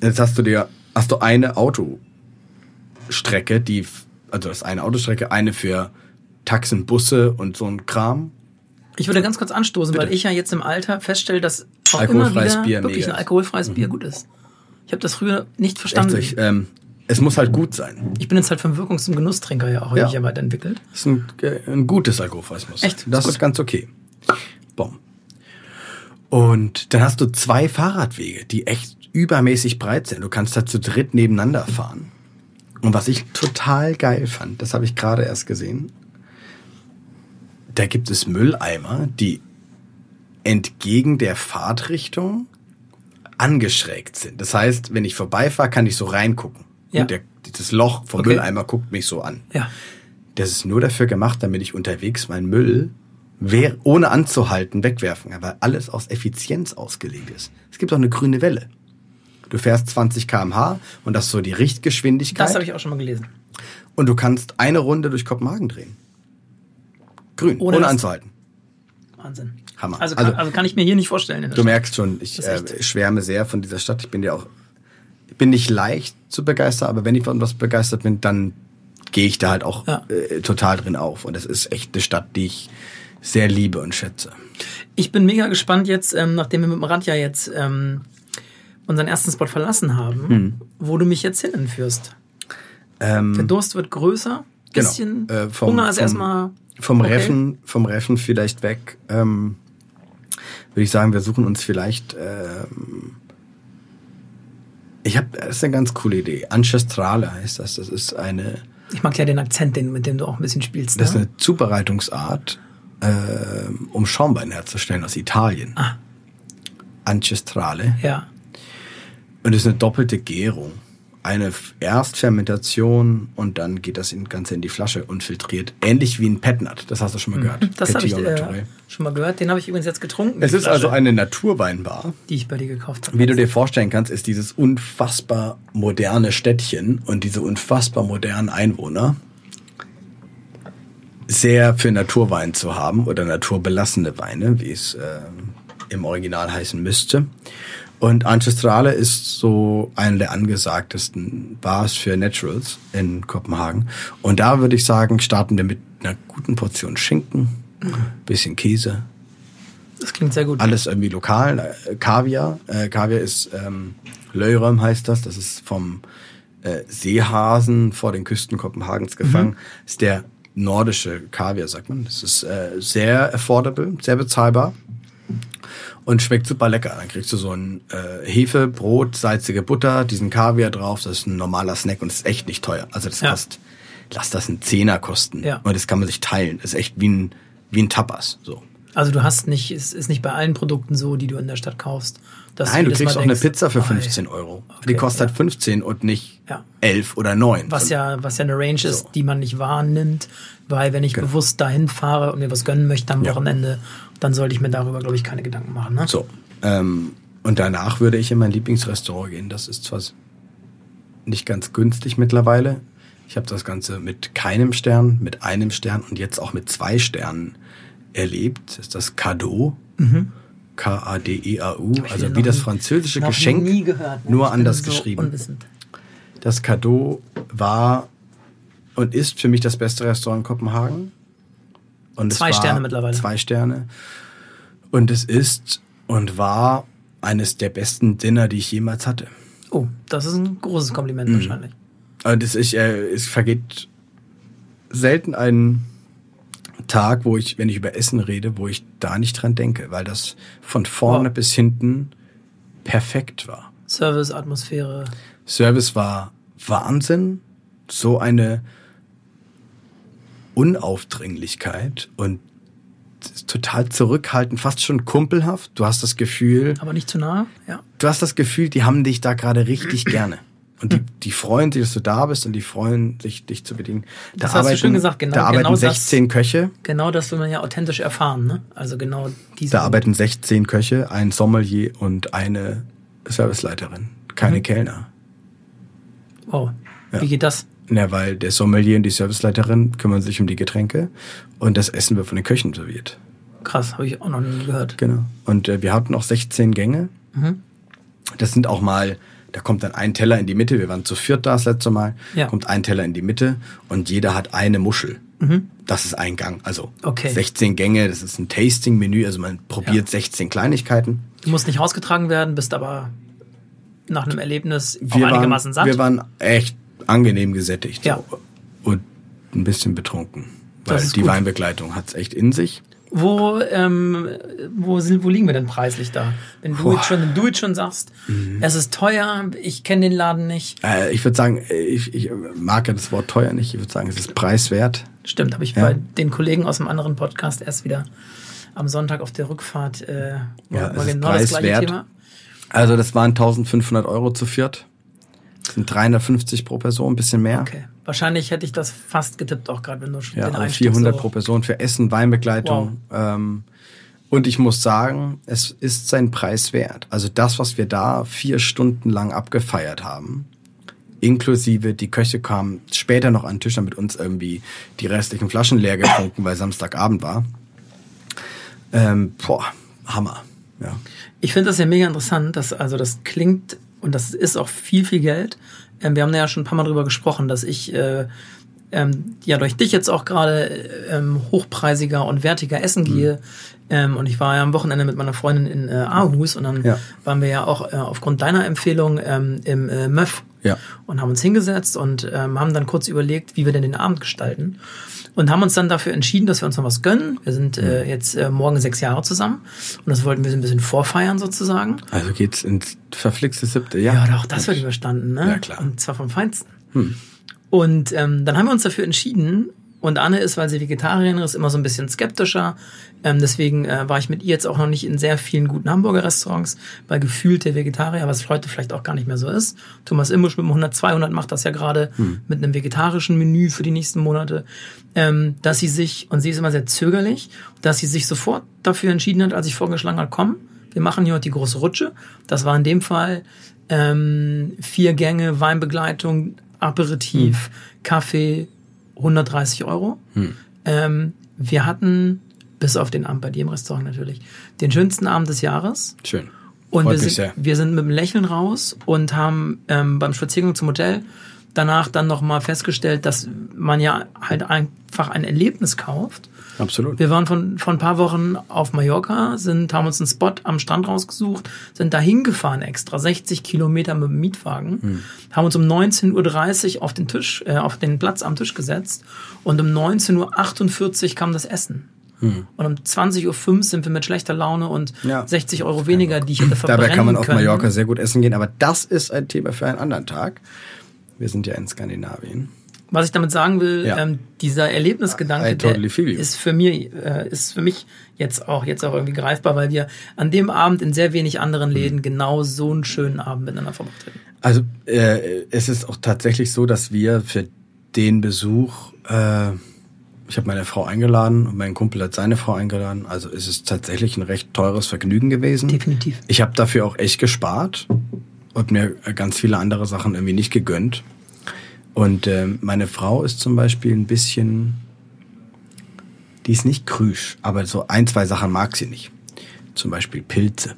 Jetzt hast du dir, hast du eine Autostrecke, die, also das ist eine Autostrecke, eine für Taxen, Busse und so ein Kram. Ich würde ganz kurz anstoßen, Bitte. weil ich ja jetzt im Alter feststelle, dass auch Alkoholfreies immer wieder Bier wirklich ein alkoholfreies Bier gut ist. Ich habe das früher nicht Echt, verstanden. so, ich, ähm, es muss halt gut sein. Ich bin jetzt halt vom Wirkungs- zum Genusstrinker ja auch Ja. ja. weiterentwickelt. Das ist ein, äh, ein gutes Alkoholfreies Muss. Echt? Das Gut. ist ganz okay. Bom. Und dann hast du zwei Fahrradwege, die echt übermäßig breit sind. Du kannst da zu dritt nebeneinander fahren. Und was ich total geil fand, das habe ich gerade erst gesehen, da gibt es Mülleimer, die entgegen der Fahrtrichtung angeschrägt sind. Das heißt, wenn ich vorbeifahre, kann ich so reingucken. Ja. Und der, das Loch vom Okay. Mülleimer guckt mich so an. Ja. Das ist nur dafür gemacht, damit ich unterwegs meinen Müll wer- ohne anzuhalten wegwerfen kann, weil alles aus Effizienz ausgelegt ist. Es gibt auch eine grüne Welle. Du fährst 20 km/h und das ist so die Richtgeschwindigkeit. Das habe ich auch schon mal gelesen. und du kannst eine Runde durch Kopenhagen drehen. Grün, Ohne ohne, anzuhalten. Wahnsinn. Hammer. Also kann, Also- also, kann ich mir hier nicht vorstellen. Du merkst schon, ich äh, schwärme sehr von dieser Stadt. Ich bin ja auch, bin nicht leicht zu begeistern, aber wenn ich von was begeistert bin, dann gehe ich da halt auch Ja. äh, total drin auf. Und es ist echt eine Stadt, die ich sehr liebe und schätze. Ich bin mega gespannt jetzt, ähm, nachdem wir mit dem Rad ja jetzt ähm, unseren ersten Spot verlassen haben, Hm. wo du mich jetzt hinführst. Ähm, Der Durst wird größer, Genau. bisschen Äh, vom- Hunger ist vom- erstmal vom okay. Reffen, vom Reffen vielleicht weg. Ähm, würde ich sagen, wir suchen uns vielleicht. Ähm, ich habe, das ist eine ganz coole Idee. Ancestrale heißt das. Das ist eine, Ich mag ja den Akzent, den, mit dem du auch ein bisschen spielst. das ist ne? eine Zubereitungsart, ähm, um Schaumwein herzustellen aus Italien. Ah. Ancestrale. Ja. Und es ist eine doppelte Gärung. Eine Erstfermentation und dann geht das Ganze in die Flasche und filtriert. Ähnlich wie ein Petnat. Das hast du schon mal gehört. Mhm. Das habe ich äh, schon mal gehört. Den habe ich übrigens jetzt getrunken. Es ist also Flasche, eine Naturweinbar. die ich bei dir gekauft habe. Wie du dir vorstellen kannst, ist dieses unfassbar moderne Städtchen und diese unfassbar modernen Einwohner sehr für Naturwein zu haben oder naturbelassene Weine, wie es äh, im Original heißen müsste. Und Ancestrale ist so eine der angesagtesten Bars für Naturals in Kopenhagen. Und da würde ich sagen, starten wir mit einer guten Portion Schinken, bisschen Käse, Das klingt sehr gut. alles irgendwie lokal. Äh, Kaviar. Äh, Kaviar ist ähm, Löyrem heißt das. Das ist vom äh, Seehasen vor den Küsten Kopenhagens gefangen. Ist der nordische Kaviar, sagt man. Das ist äh, sehr affordable, sehr bezahlbar und schmeckt super lecker. Dann kriegst du so ein äh, Hefe, Brot, salzige Butter, diesen Kaviar drauf. Das ist ein normaler Snack und ist echt nicht teuer. Also das Ja. kostet, lass das einen Zehner kosten. Ja. Und das kann man sich teilen. Das ist echt wie ein, wie ein Tapas. So. Also du hast nicht, es ist nicht bei allen Produkten so, die du in der Stadt kaufst. dass Nein, du jedes kriegst auch eine denkst, Pizza für oh, ey, 15 Euro. Okay, die kostet ja. halt 15 und nicht Ja. 11 oder 9. Was ja, was ja eine Range ist, So. die man nicht wahrnimmt, weil wenn ich Genau. bewusst dahin fahre und mir was gönnen möchte am Ja. Dann sollte ich mir darüber, glaube ich, keine Gedanken machen. Ne? So. Ähm, und danach würde ich in mein Lieblingsrestaurant gehen. Das ist zwar nicht ganz günstig mittlerweile. Ich habe das Ganze mit keinem Stern, mit einem Stern und jetzt auch mit zwei Sternen erlebt. Das ist das Cadeau. K-A-D-E-A-U. Also wie das französische noch Geschenk, nie gehört. ne? nur Ich anders so geschrieben. Unwissend. Das Cadeau war und ist für mich das beste Restaurant in Kopenhagen. Und Zwei Sterne mittlerweile. Zwei Sterne. Und es ist und war eines der besten Dinner, die ich jemals hatte. Oh, das ist ein großes Kompliment Mhm. wahrscheinlich. Und es, ich, äh, es vergeht selten ein Tag, wo ich, wenn ich über Essen rede, wo ich da nicht dran denke, weil das von vorne Wow. bis hinten perfekt war. Service, Atmosphäre. Service war Wahnsinn. So eine Unaufdringlichkeit und total zurückhaltend, fast schon kumpelhaft. Du hast das Gefühl, Aber nicht zu nah, ja. du hast das Gefühl, die haben dich da gerade richtig gerne. Und die, die freuen sich, dass du da bist und die freuen sich, dich zu bedienen. Da Das hast du schön gesagt, genau- Da arbeiten genau das- 16 Köche. Genau das will man ja authentisch erfahren, ne? Also genau diese. Da arbeiten 16 Köche, ein Sommelier und eine Serviceleiterin. Keine Kellner. Wow. Ja. Wie geht das? Na, weil der Sommelier und die Serviceleiterin kümmern sich um die Getränke und das Essen wird von den Köchen serviert. Krass, habe ich auch noch nie gehört. Genau. Und äh, wir hatten auch 16 Gänge. Mhm. Das sind auch mal, da kommt dann ein Teller in die Mitte. Wir waren zu viert da das letzte Mal. Ja. Kommt ein Teller in die Mitte und jeder hat eine Muschel. Das ist ein Gang. Also Mhm. Okay. 16 Gänge, das ist ein Tasting-Menü. Also man probiert Ja. 16 Kleinigkeiten. Du musst nicht rausgetragen werden, bist aber nach einem Erlebnis auch Wir einigermaßen waren, satt. wir waren echt angenehm gesättigt. Ja. So. Und ein bisschen betrunken. Weil die gut. Weinbegleitung hat's echt in sich. Wo, ähm, wo, sind, wo liegen wir denn preislich da? Wenn du. Mhm. jetzt schon, wenn du jetzt schon sagst, es ist teuer, ich kenne den Laden nicht. Äh, ich würde sagen, ich, ich mag ja das Wort teuer nicht. Ich würde sagen, es ist preiswert. Stimmt, habe ich Ja. bei den Kollegen aus einem anderen Podcast erst wieder am Sonntag auf der Rückfahrt äh, Ja, mal es ist genau das gleiche preiswert. Thema. Also das waren 1500 Euro zu viert. Das sind 350 pro Person, ein bisschen mehr. Okay. Wahrscheinlich hätte ich das fast getippt, auch gerade wenn du schon Ja, den also Einstieg 400 so pro Person für Essen, Weinbegleitung. Ähm, und ich muss sagen, es ist sein Preis wert. Also das, was wir da vier Stunden lang abgefeiert haben, inklusive die Köche kamen später noch an den Tisch, haben mit uns irgendwie die restlichen Flaschen leer getrunken, weil Samstagabend war. Ähm, boah, Hammer. Ja. Ich finde das ja mega interessant, dass also das klingt und das ist auch viel, viel Geld. Ähm, wir haben da ja schon ein paar Mal drüber gesprochen, dass ich äh, ähm, ja durch dich jetzt auch gerade ähm, hochpreisiger und wertiger Mhm. essen gehe. Ähm, und ich war ja am Wochenende mit meiner Freundin in äh, Aarhus und dann Ja. waren wir ja auch äh, aufgrund deiner Empfehlung ähm, im äh, Möff Ja. und haben uns hingesetzt und ähm, haben dann kurz überlegt, wie wir denn den Abend gestalten. Und haben uns dann dafür entschieden, dass wir uns noch was gönnen. Wir sind Mhm. äh, jetzt äh, morgen sechs Jahre zusammen und das wollten wir so ein bisschen vorfeiern sozusagen. Also geht's ins verflixte siebte Jahr. Ja, doch, das wird überstanden, ne? Ja, klar. Hm. Und zwar vom Feinsten. Und ähm, dann haben wir uns dafür entschieden. Und Anne ist, weil sie Vegetarierin ist, immer so ein bisschen skeptischer. Ähm, deswegen äh, war ich mit ihr jetzt auch noch nicht in sehr vielen guten Hamburger Restaurants, weil gefühlt der Vegetarier, was heute vielleicht auch gar nicht mehr so ist. Thomas Imbusch mit dem 100, 200 macht das ja gerade Hm. mit einem vegetarischen Menü für die nächsten Monate. Ähm, dass sie sich, und sie ist immer sehr zögerlich, dass sie sich sofort dafür entschieden hat, als ich vorgeschlagen habe, komm, wir machen hier heute die große Rutsche. Das war in dem Fall ähm, vier Gänge, Weinbegleitung, Aperitif, Kaffee, 130 Euro. Ähm, wir hatten, bis auf den Abend bei dir im Restaurant natürlich, den schönsten Abend des Jahres. Schön. Und wir sind, wir sind mit einem Lächeln raus und haben ähm, beim Spaziergang zum Hotel danach dann nochmal festgestellt, dass man ja halt einfach ein Erlebnis kauft. Absolut. Wir waren von, von ein paar Wochen auf Mallorca, sind, haben uns einen Spot am Strand rausgesucht, sind da hingefahren extra, 60 Kilometer mit dem Mietwagen, Hm. haben uns um 19.30 Uhr auf den Tisch, äh, auf den Platz am Tisch gesetzt und um 19.48 Uhr kam das Essen. Und um 20.05 Uhr sind wir mit schlechter Laune und Hm. Ja. 60 Euro weniger, die ich hätte verbrennen Dabei kann man auf können. Mallorca sehr gut essen gehen, aber das ist ein Thema für einen anderen Tag. Wir sind ja in Skandinavien. Was ich damit sagen will, Ja. ähm, dieser Erlebnisgedanke, I totally you. ist für mir, äh, ist für mich jetzt auch jetzt auch irgendwie greifbar, weil wir an dem Abend in sehr wenig anderen Mhm. Läden genau so einen schönen Abend miteinander verbracht hätten. Also äh, es ist auch tatsächlich so, dass wir für den Besuch, äh, ich habe meine Frau eingeladen und mein Kumpel hat seine Frau eingeladen. Also es ist tatsächlich ein recht teures Vergnügen gewesen. Definitiv. Ich habe dafür auch echt gespart und mir ganz viele andere Sachen irgendwie nicht gegönnt. Und ähm, meine Frau ist zum Beispiel ein bisschen, die ist nicht krüsch, aber so ein, zwei Sachen mag sie nicht. Zum Beispiel Pilze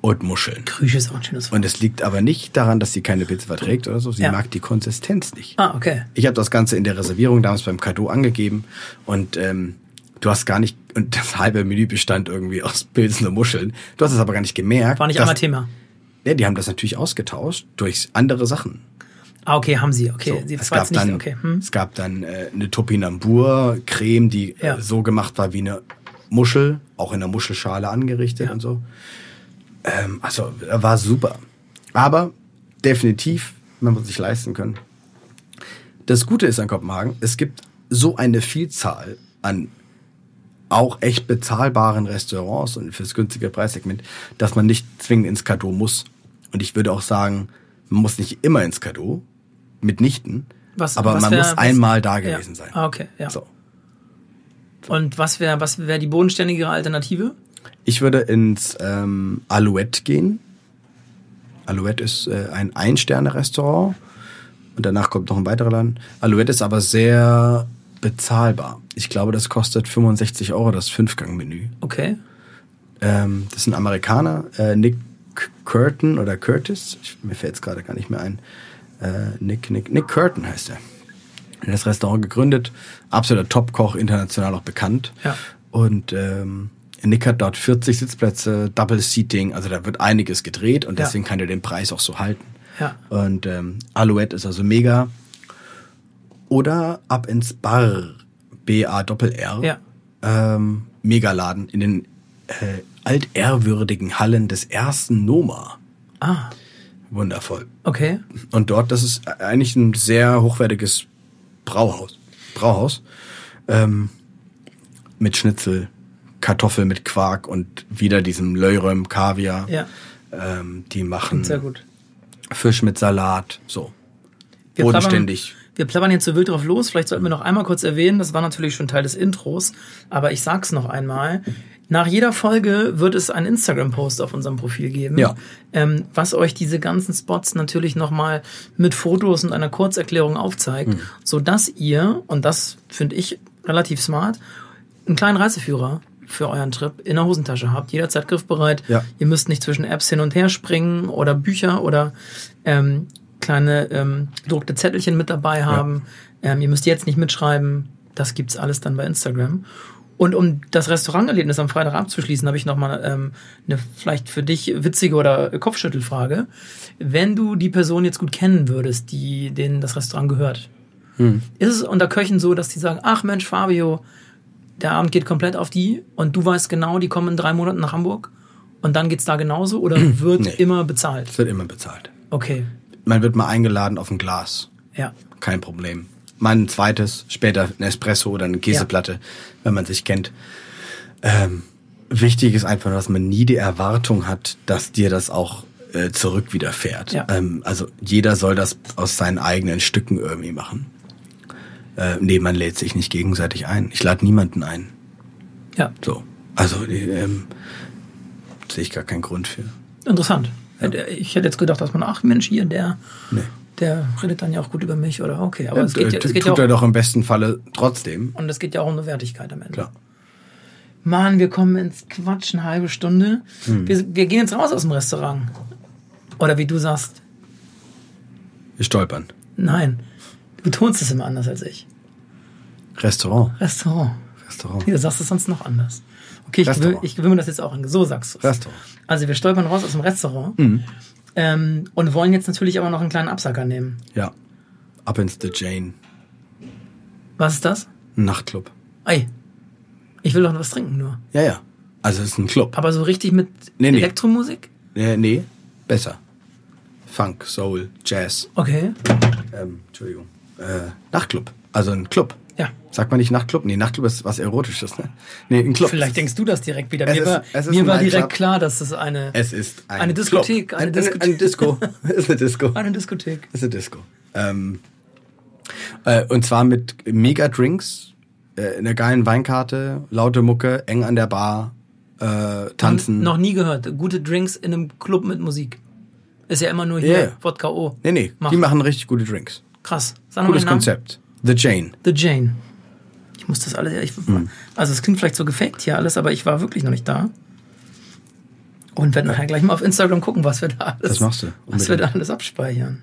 und Muscheln. Krüsch ist auch ein schönes Wort. Und es liegt aber nicht daran, dass sie keine Pilze verträgt oder so. Sie Ja. mag die Konsistenz nicht. Ah, okay. Ich habe das Ganze in der Reservierung damals beim Cadeau angegeben und ähm, du hast gar nicht, und das halbe Menü bestand irgendwie aus Pilzen und Muscheln. Du hast es aber gar nicht gemerkt. War nicht einmal Thema. Ja, die haben das natürlich ausgetauscht durch andere Sachen. Ah, okay, haben sie. Okay, So, sie es, gab nicht, dann, okay. Hm. es gab dann äh, eine Topinambur-Creme, die Ja. äh, so gemacht war wie eine Muschel, auch in einer Muschelschale angerichtet Ja. und so. Ähm, also äh, war super. Aber definitiv, man muss sich leisten können. Das Gute ist an Kopenhagen, es gibt so eine Vielzahl an auch echt bezahlbaren Restaurants und fürs günstige Preissegment, dass man nicht zwingend ins Cadeau muss. Und ich würde auch sagen, man muss nicht immer ins Cadeau, mitnichten, Was- aber was man wär- muss einmal da gewesen ja. sein. Ah, okay, ja. So. Und was wäre was wär die bodenständigere Alternative? Ich würde ins ähm, Alouette gehen. Alouette ist äh, ein Ein-Sterne-Restaurant und danach kommt noch ein weiterer Laden. Alouette ist aber sehr bezahlbar. Ich glaube, das kostet 65 Euro das Fünfgang-Menü. Okay. Ähm, das ist ein Amerikaner, äh, Nick Curtin oder Curtis. Ich, mir fällt es gerade gar nicht mehr ein. Äh, Nick, Nick, Nick Curtin heißt er. Er hat das Restaurant gegründet, absoluter Topkoch, international auch bekannt. Ja. Und ähm, Nick hat dort 40 Sitzplätze, Double Seating, also da wird einiges gedreht und Ja. deswegen kann er den Preis auch so halten. Ja. Und ähm, Alouette ist also mega. Oder ab ins Bar, B-A-Doppel-R. Ja. Ähm, Megaladen in den äh, altehrwürdigen Hallen des ersten Noma. Ah, Wundervoll. okay. Und dort, das ist eigentlich ein sehr hochwertiges Brauhaus. Brauhaus. Ähm, mit Schnitzel, Kartoffel mit Quark und wieder diesem Löyrem, Kaviar. Ja. Ähm, die machen Sehr gut. Fisch mit Salat, so. Wir Bodenständig. Plappern, wir plappern jetzt so wild drauf los. Vielleicht sollten wir noch einmal kurz erwähnen, das war natürlich schon Teil des Intros, aber ich sag's noch einmal. Nach jeder Folge wird es einen Instagram-Post auf unserem Profil geben, Ja. ähm, was euch diese ganzen Spots natürlich nochmal mit Fotos und einer Kurzerklärung aufzeigt, Mhm. so dass ihr, und das finde ich relativ smart, einen kleinen Reiseführer für euren Trip in der Hosentasche habt, jederzeit griffbereit. Ja. Ihr müsst nicht zwischen Apps hin und her springen oder Bücher oder ähm, kleine ähm, gedruckte Zettelchen mit dabei haben. Ähm, ihr müsst jetzt nicht mitschreiben. Das gibt's alles dann bei Instagram. Und um das Restauranterlebnis am Freitag abzuschließen, habe ich nochmal ähm, eine vielleicht für dich witzige oder Kopfschüttelfrage. Wenn du die Person jetzt gut kennen würdest, die denen das Restaurant gehört, ist es unter Köchen so, dass die sagen, ach Mensch, Fabio, der Abend geht komplett auf die und du weißt genau, die kommen in drei Monaten nach Hamburg und dann geht's da genauso oder wird Nee. immer bezahlt? Es wird immer bezahlt. Okay, Man wird mal eingeladen auf ein Glas. ja. Kein Problem. Mal ein zweites, später ein Espresso oder eine Käseplatte, wenn man sich kennt. Ähm, wichtig ist einfach, dass man nie die Erwartung hat, dass dir das auch äh, zurück widerfährt. Ja. Ähm, also jeder soll das aus seinen eigenen Stücken irgendwie machen. Äh, nee, man lädt sich nicht gegenseitig ein. Ich lade niemanden ein. Ja, So. Also ähm, sehe ich gar keinen Grund für. interessant. Ich hätte jetzt gedacht, dass man, ach Mensch, hier, der, Nee. Der redet dann ja auch gut über mich oder okay. Aber Ja, es geht, ja, es geht ja tut er auch, doch im besten Falle trotzdem. und es geht ja auch um eine Wertigkeit am Ende. Klar. Mann, wir kommen ins Quatsch eine halbe Stunde. Hm. Wir, wir gehen jetzt raus aus dem Restaurant. Oder wie du sagst, Wir stolpern. nein. Du betonst es immer anders als ich. Restaurant. Restaurant. Restaurant. Nee, du sagst es sonst noch anders. Okay, ich gewöhne, ich gewöhne mir das jetzt auch an. So sagst du es. Restaurant. Also wir stolpern raus aus dem Restaurant ähm, und wollen jetzt natürlich aber noch einen kleinen Absacker nehmen. Ja. Ab ins The Jane. Was ist das? Ein Nachtclub. Ey, ich will doch was trinken nur. Ja, ja. Also es ist ein Club. Aber so richtig mit Nee, nee. Elektromusik? Äh, nee, besser. Funk, Soul, Jazz. Okay. Ähm, Entschuldigung. Äh, Nachtclub. Also ein Club. Sagt man nicht Nachtclub? Nee, Nachtclub ist was Erotisches, ne? Nee, ein Club. Vielleicht denkst du das direkt wieder. Es Mir ist- war, es ist mir war direkt Nightclub. klar, dass das eine, Es ist ein Eine Diskothek, Club. eine Ein- Diskothek. Eine Disco. ist eine Disco. eine Diskothek. ist eine Disco. Ähm, äh, und zwar mit Mega-Drinks, äh, einer geilen Weinkarte, laute Mucke, eng an der Bar, äh, tanzen. Noch nie gehört. Gute Drinks in einem Club mit Musik. Ist ja immer nur hier Yeah. Wodka O. Nee, nee, Mach. die machen richtig gute Drinks. Krass. Sag Gutes. Konzept. The Jane. The Jane. Ich muss das alles. Ich, Hm. Also es klingt vielleicht so gefaked hier alles, aber ich war wirklich noch nicht da. Und werde nachher gleich mal auf Instagram gucken, was wir da alles, Das machst du. was wir da alles abspeichern.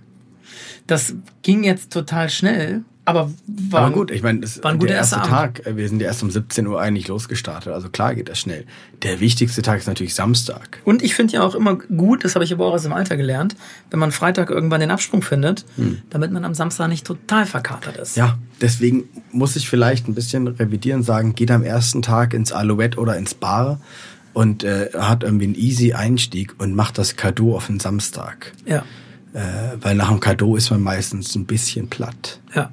Das ging jetzt total schnell, aber war Aber gut, ich meine, das war ein guter der erste erster Tag, äh, wir sind ja erst um 17 Uhr eigentlich losgestartet, also klar geht das schnell. Der wichtigste Tag ist natürlich Samstag. Und ich finde ja auch immer gut, das habe ich aber auch aus dem Alter gelernt, wenn man Freitag irgendwann den Absprung findet, damit man am Samstag nicht total verkatert ist. Hm. Ja, deswegen muss ich vielleicht ein bisschen revidieren, sagen, geht am ersten Tag ins Alouette oder ins Bar und äh, hat irgendwie einen easy Einstieg und macht das Cadeau auf den Samstag. Ja. Äh, weil nach dem Cadeau ist man meistens ein bisschen platt. Ja.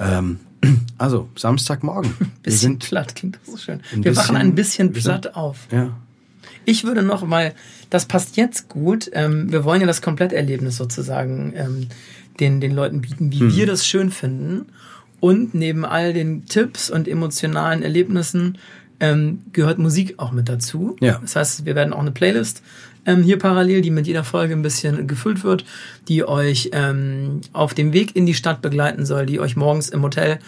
Ähm, also, Samstagmorgen. Wir Bisschen sind, platt, klingt das so schön. Wir wachen bisschen- ein bisschen wir sind- platt auf. ja. Ich würde noch, weil das passt jetzt gut, ähm, wir wollen ja das Kompletterlebnis sozusagen ähm, den, den Leuten bieten, wie Mhm. wir das schön finden. Und neben all den Tipps und emotionalen Erlebnissen ähm, gehört Musik auch mit dazu. Ja. Das heißt, wir werden auch eine Playlist ähm, hier parallel, die mit jeder Folge ein bisschen gefüllt wird, die euch ähm, auf dem Weg in die Stadt begleiten soll, die euch morgens im Hotel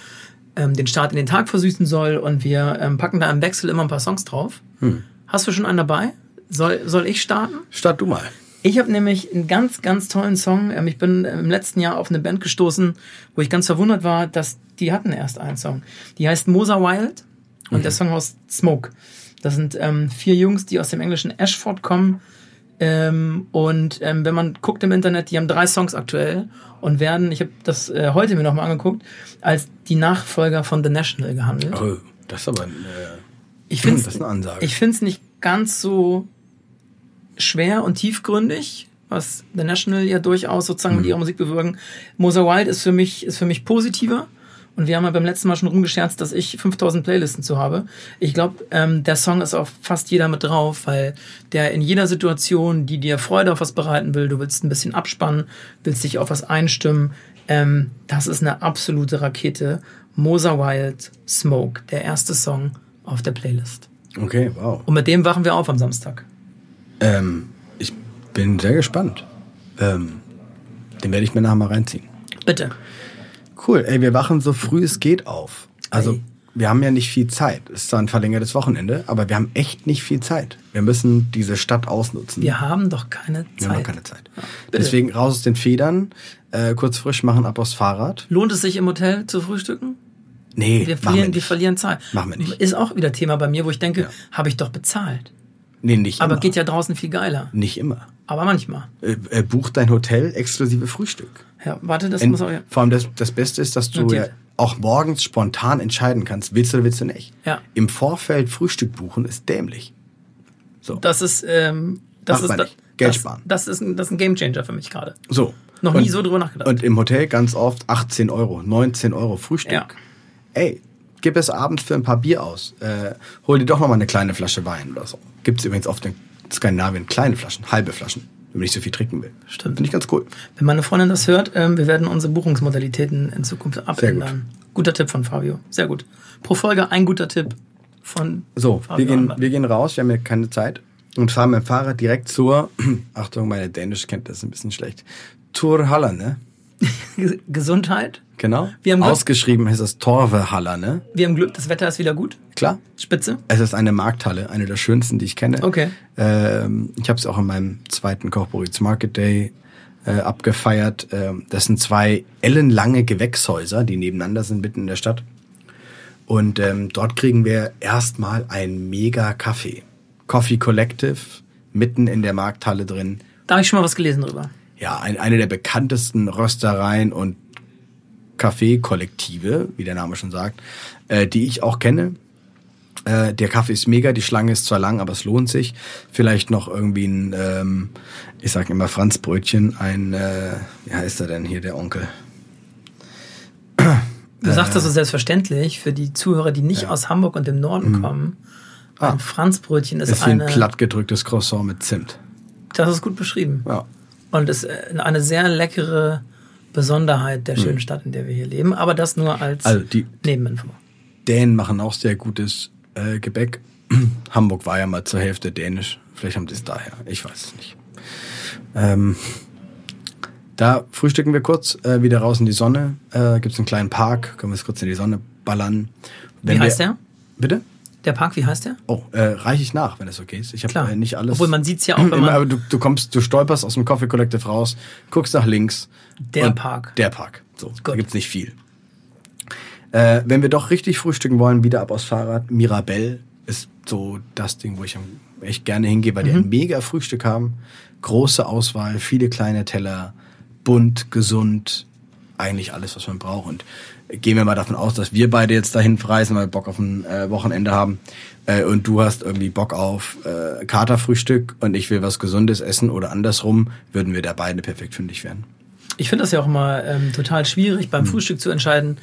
ähm, den Start in den Tag versüßen soll. Und wir ähm, packen da im Wechsel immer ein paar Songs drauf. Hast du schon einen dabei? Soll, soll ich starten? Start du mal. Ich habe nämlich einen ganz, ganz tollen Song. Ähm, Ich bin im letzten Jahr auf eine Band gestoßen, wo ich ganz verwundert war, dass die hatten erst einen Song. Die heißt Mosa Wild und der Song heißt Smoke. Das sind ähm, vier Jungs, die aus dem englischen Ashford kommen. Ähm, und ähm, wenn man guckt im Internet, die haben drei Songs aktuell und werden, ich habe das äh, heute mir nochmal angeguckt, als die Nachfolger von The National gehandelt. Oh, das ist aber ein, äh, Ich finde das ist eine Ansage. ich finde es nicht ganz so schwer und tiefgründig, was The National ja durchaus sozusagen Mhm. mit ihrer Musik bewirken. Moser Wild ist für mich, ist für mich positiver. Und wir haben ja beim letzten Mal schon rumgescherzt, dass ich 5000 Playlisten zu habe. Ich glaube, ähm, der Song ist auf fast jeder mit drauf, weil der in jeder Situation, die dir Freude auf was bereiten will, du willst ein bisschen abspannen, willst dich auf was einstimmen, ähm, das ist eine absolute Rakete. Moser Wild, Smoke, der erste Song auf der Playlist. okay, wow. Und mit dem wachen wir auf am Samstag. Ähm, ich bin sehr gespannt. Ähm, den werde ich mir nachher mal reinziehen. Bitte. Cool, ey, wir wachen so früh es geht auf. Also, Ey. wir haben ja nicht viel Zeit. Es ist zwar ein verlängertes Wochenende, aber wir haben echt nicht viel Zeit. Wir müssen diese Stadt ausnutzen. Wir haben doch keine Wir haben Zeit. noch keine Zeit. bitte. Deswegen raus aus den Federn, äh, kurz frisch machen, ab aufs Fahrrad. Lohnt es sich im Hotel zu frühstücken? Nee, Wir verlieren, wir wir verlieren Zeit. Machen wir nicht. Ist auch wieder Thema bei mir, wo ich denke, Ja. habe ich doch bezahlt. Nee, nicht Aber immer. geht ja draußen viel geiler. Nicht immer. Aber manchmal. Äh, äh, buch dein Hotel exklusive Frühstück. Ja, warte, das En- muss auch. Vor allem das, das Beste ist, dass du Notiert. ja auch morgens spontan entscheiden kannst, willst du oder willst du nicht. Ja. Im Vorfeld Frühstück buchen ist dämlich. So. Das ist, ähm, das Macht ist, man da- nicht. Geld das, sparen. Das ist, ein, das ist ein Gamechanger für mich gerade. so. Noch und, nie so drüber nachgedacht. Und im Hotel ganz oft 18 Euro, 19 Euro Frühstück. Ja. Ey, gib es abends für ein paar Bier aus. Äh, hol dir doch noch mal eine kleine Flasche Wein oder so. Gibt es übrigens oft in Skandinavien kleine Flaschen, halbe Flaschen, wenn man nicht so viel trinken will. Stimmt. Finde ich ganz cool. Wenn meine Freundin das hört, ähm, wir werden unsere Buchungsmodalitäten in Zukunft abändern. Guter Tipp von Fabio. Sehr gut. Pro Folge ein guter Tipp von So, Fabio wir gehen, wir gehen raus, wir haben ja keine Zeit und fahren mit dem Fahrrad direkt zur, Achtung, meine Dänischkenntnis ist ein bisschen schlecht, Torhaller, ne? Ge- Gesundheit. Genau. Wir haben Glück. Ausgeschrieben heißt es Torvehaller, ne? Wir haben Glück, das Wetter ist wieder gut. Klar. Spitze. Es ist eine Markthalle, eine der schönsten, die ich kenne. Okay. Ähm, ich habe es auch in meinem zweiten Kochburitz Market Day äh, abgefeiert. Ähm, das sind zwei ellenlange Gewächshäuser, die nebeneinander sind, mitten in der Stadt. Und ähm, dort kriegen wir erstmal einen mega Kaffee. Coffee Collective, mitten in der Markthalle drin. Da habe ich schon mal was gelesen drüber. Ja, ein, eine der bekanntesten Röstereien und Kaffeekollektive, wie der Name schon sagt, äh, die ich auch kenne. Äh, der Kaffee ist mega, die Schlange ist zwar lang, aber es lohnt sich. Vielleicht noch irgendwie ein, ähm, ich sag immer Franzbrötchen, ein, äh, wie heißt er denn hier, der Onkel? Du sagst das so selbstverständlich für die Zuhörer, die nicht aus Hamburg und dem Norden kommen. Ein Franzbrötchen ist, Mhm. Ah. Ist wie ein eine. plattgedrücktes Croissant mit Zimt. Das ist gut beschrieben. Ja. Und ist äh, eine sehr leckere Besonderheit der schönen Stadt, in der wir hier leben. Aber das nur als Mhm. Also die Nebeninfo. Dänen machen auch sehr gutes äh, Gebäck. Hamburg war ja mal zur Hälfte dänisch. Vielleicht haben die es daher. Ich weiß es nicht. Ähm, da frühstücken wir kurz, äh, wieder raus in die Sonne. Äh, Gibt es einen kleinen Park, können wir es kurz in die Sonne ballern. Wie heißt wir, der? Bitte? Der Park, wie heißt der? Oh, äh, reiche ich nach, wenn es okay ist. Ich habe äh, nicht alles. Obwohl man sieht's ja auch, wenn Immer, man- aber du, du kommst, du stolperst aus dem Coffee Collective raus, guckst nach links. Der Park. Der Park. So, da Gut. gibt's nicht viel. Äh, wenn wir doch richtig frühstücken wollen, wieder ab aufs Fahrrad. Mirabelle ist so das Ding, wo ich echt gerne hingehe, weil die Mhm. ein mega Frühstück haben. Große Auswahl, viele kleine Teller, bunt, gesund, eigentlich alles, was man braucht. Und gehen wir mal davon aus, dass wir beide jetzt dahin reisen, weil wir Bock auf ein äh, Wochenende haben. Äh, und du hast irgendwie Bock auf äh, Katerfrühstück und ich will was Gesundes essen oder andersrum, würden wir da beide perfekt fündig werden. Ich finde das ja auch immer ähm, total schwierig, beim Frühstück zu entscheiden,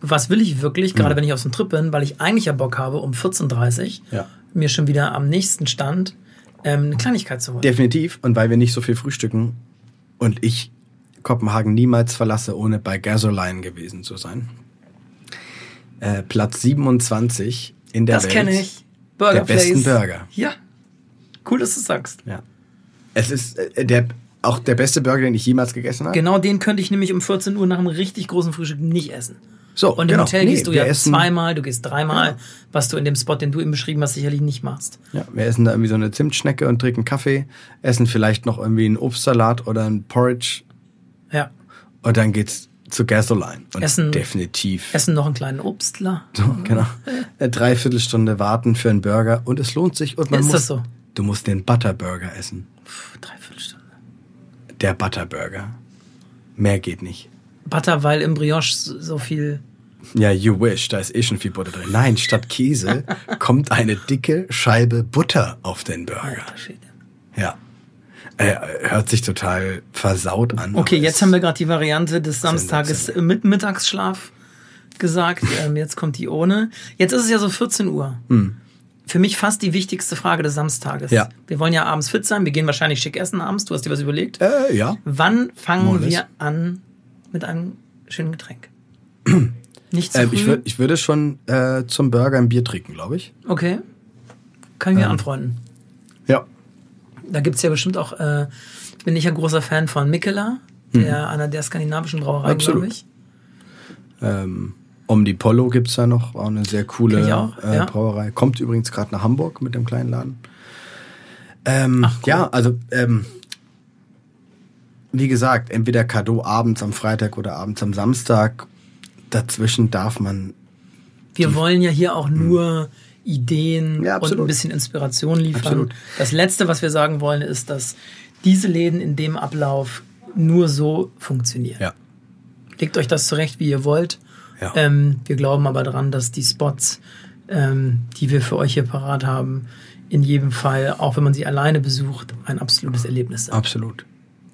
was will ich wirklich, gerade wenn ich auf so einem Trip bin, weil ich eigentlich ja Bock habe, um 14.30 Uhr Ja. mir schon wieder am nächsten Stand ähm, eine Kleinigkeit zu holen. Definitiv. Und weil wir nicht so viel frühstücken und ich Kopenhagen niemals verlasse, ohne bei Gasoline gewesen zu sein. Äh, Platz 27 in der das Welt. kenne ich. Burger Der besten Place. Burger. Ja. Cool, dass du sagst. Ja. Es ist äh, der, auch der beste Burger, den ich jemals gegessen habe. Genau den könnte ich nämlich um 14 Uhr nach einem richtig großen Frühstück nicht essen. So, Und im genau. Hotel Nee, gehst du wir ja zweimal, du gehst dreimal, was du in dem Spot, den du eben beschrieben hast, sicherlich nicht machst. Ja, wir essen da irgendwie so eine Zimtschnecke und trinken Kaffee, essen vielleicht noch irgendwie einen Obstsalat oder ein Porridge Ja. Und dann geht's zu Gasoline. Und Essen- definitiv. Essen noch einen kleinen Obstler. So, genau. Eine Dreiviertelstunde warten für einen Burger und es lohnt sich und man Ist muss. das so? Du musst den Butterburger essen. Puh, dreiviertel Stunde. Der Butterburger. Mehr geht nicht. Butter, weil im Brioche so viel. Ja, you wish, da ist eh schon viel Butter drin. Nein, statt Käse kommt eine dicke Scheibe Butter auf den Burger. Ja. Äh, hört sich total versaut an. Okay, jetzt haben wir gerade die Variante des Samstages mit Mittagsschlaf gesagt. Ähm, jetzt kommt die ohne. Jetzt ist es ja so 14 Uhr. Für mich fast die wichtigste Frage des Samstages. Hm. Ja. Wir wollen ja abends fit sein. Wir gehen wahrscheinlich schick essen abends. Du hast dir was überlegt. Äh, ja. Wann fangen Molles. wir an mit einem schönen Getränk? Nicht zu Ähm, früh. ich, würd, ich würde schon äh, zum Burger ein Bier trinken, glaube ich. okay. Kann ich mir Ähm. anfreunden. Da gibt's ja bestimmt auch, äh, bin ich ja großer Fan von Mikela, der, einer der skandinavischen Brauereien, Mhm. Glaube ich. Ähm, Omnipollo gibt's da noch, auch eine sehr coole auch, äh, ja. Brauerei. Kommt übrigens gerade nach Hamburg mit dem kleinen Laden. Ähm, Ach, cool. Ja, also ähm, wie gesagt, entweder Cadeau abends am Freitag oder abends am Samstag. Dazwischen darf man Wir wollen ja hier auch nur Ideen. Ja, und ein bisschen Inspiration liefern. Absolut. Das Letzte, was wir sagen wollen, ist, dass diese Läden in dem Ablauf nur so funktionieren. ja, Legt euch das zurecht, wie ihr wollt. Ja. Ähm, wir glauben aber daran, dass die Spots, ähm, die wir für euch hier parat haben, in jedem Fall, auch wenn man sie alleine besucht, ein absolutes Erlebnis sind. absolut.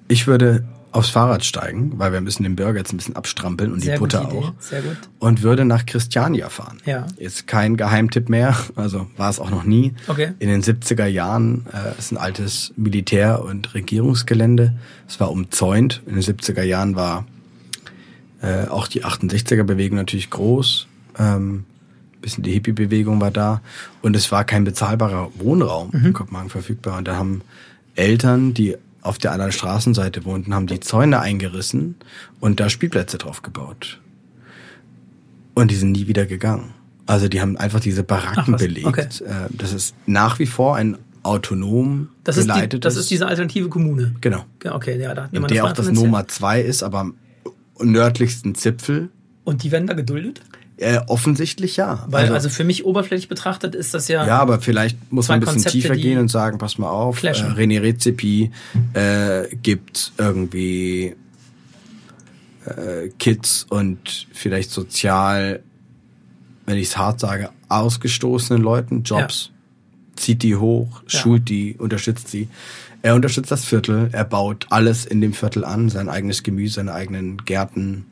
Ich würde aufs Fahrrad steigen, weil wir müssen den Burger jetzt ein bisschen abstrampeln und Sehr die Butter auch. Sehr gut. Und würde nach Christiania fahren. Ja. Ist kein Geheimtipp mehr, also war es auch noch nie. Okay. In den 70er Jahren äh, ist ein altes Militär- und Regierungsgelände. Es war umzäunt. In den 70er Jahren war äh, auch die 68er-Bewegung natürlich groß. Ähm, bisschen die Hippie-Bewegung war da. Und es war kein bezahlbarer Wohnraum Mhm. in Kopenhagen verfügbar. Und da haben Eltern, die auf der anderen Straßenseite wohnten, haben die Zäune eingerissen und da Spielplätze drauf gebaut. Und die sind nie wieder gegangen. Also die haben einfach diese Baracken Ach belegt. okay. Äh, Das ist nach wie vor ein autonom Das ist, die, geleitetes... das ist diese alternative Kommune. Genau. Ja, Okay, ja, da hat meine Der auch das von erzählt. Nummer zwei ist, aber am nördlichsten Zipfel. Und die werden da geduldet? Äh, offensichtlich ja. Weil, also, für mich oberflächlich betrachtet ist das ja. Ja, aber vielleicht muss man ein bisschen Konzepte, tiefer gehen und sagen, pass mal auf, äh, clashen. René Rezepi äh, gibt irgendwie äh, Kids und vielleicht sozial, wenn ich es hart sage, ausgestoßenen Leuten Jobs, zieht die hoch, Ja. schult die, unterstützt sie. Er unterstützt das Viertel, er baut alles in dem Viertel an, sein eigenes Gemüse, seine eigenen Gärten.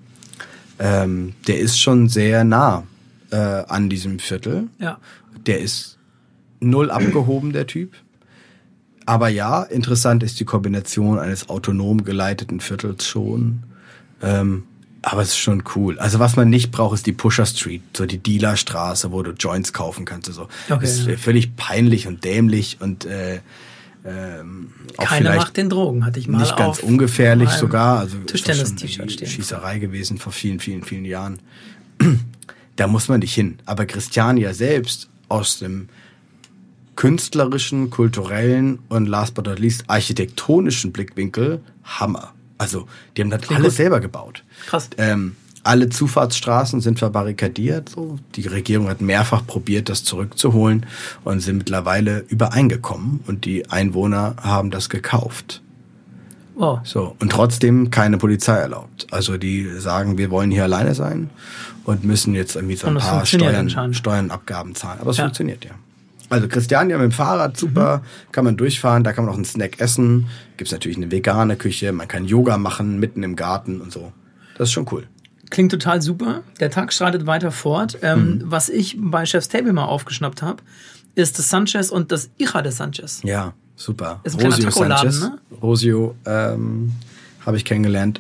Ähm, der ist schon sehr nah äh, an diesem Viertel. ja. Der ist null abgehoben, der Typ. Aber ja, interessant ist die Kombination eines autonom geleiteten Viertels schon. Ähm, aber es ist schon cool. Also was man nicht braucht, ist die Pusher Street, so die Dealerstraße, wo du Joints kaufen kannst. So. Okay, das ist ja. völlig peinlich und dämlich und äh, ähm, auch Keine vielleicht macht den Drogen, hatte ich mal nicht ganz ungefährlich sogar. Also Tischtennis-T-Shirt stehen. Schießerei gewesen vor vielen, vielen, vielen Jahren. Da muss man nicht hin. Aber Christiania selbst aus dem künstlerischen, kulturellen und last but not least architektonischen Blickwinkel Hammer. Also die haben das Klingt alles gut. selber gebaut. Krass. Ähm, alle Zufahrtsstraßen sind verbarrikadiert. So. Die Regierung hat mehrfach probiert, das zurückzuholen und sind mittlerweile übereingekommen und die Einwohner haben das gekauft. Wow. So. Und trotzdem keine Polizei erlaubt. Also die sagen, wir wollen hier alleine sein und müssen jetzt irgendwie so ein paar Steuern, anscheinend. Steuern, Abgaben zahlen. Aber es Ja. funktioniert ja. Also Christiania mit dem Fahrrad, super, kann man durchfahren, da kann man auch einen Snack essen. Gibt's natürlich eine vegane Küche, man kann Yoga machen, mitten im Garten und so. Das ist schon cool. Klingt total super. Der Tag schreitet weiter fort. Ähm, Was ich bei Chef's Table mal aufgeschnappt habe, ist das Sanchez und das Hija de Sanchez. Ja, super. Ist ein kleiner Taco-Laden, ne? Rosio ähm, habe ich kennengelernt,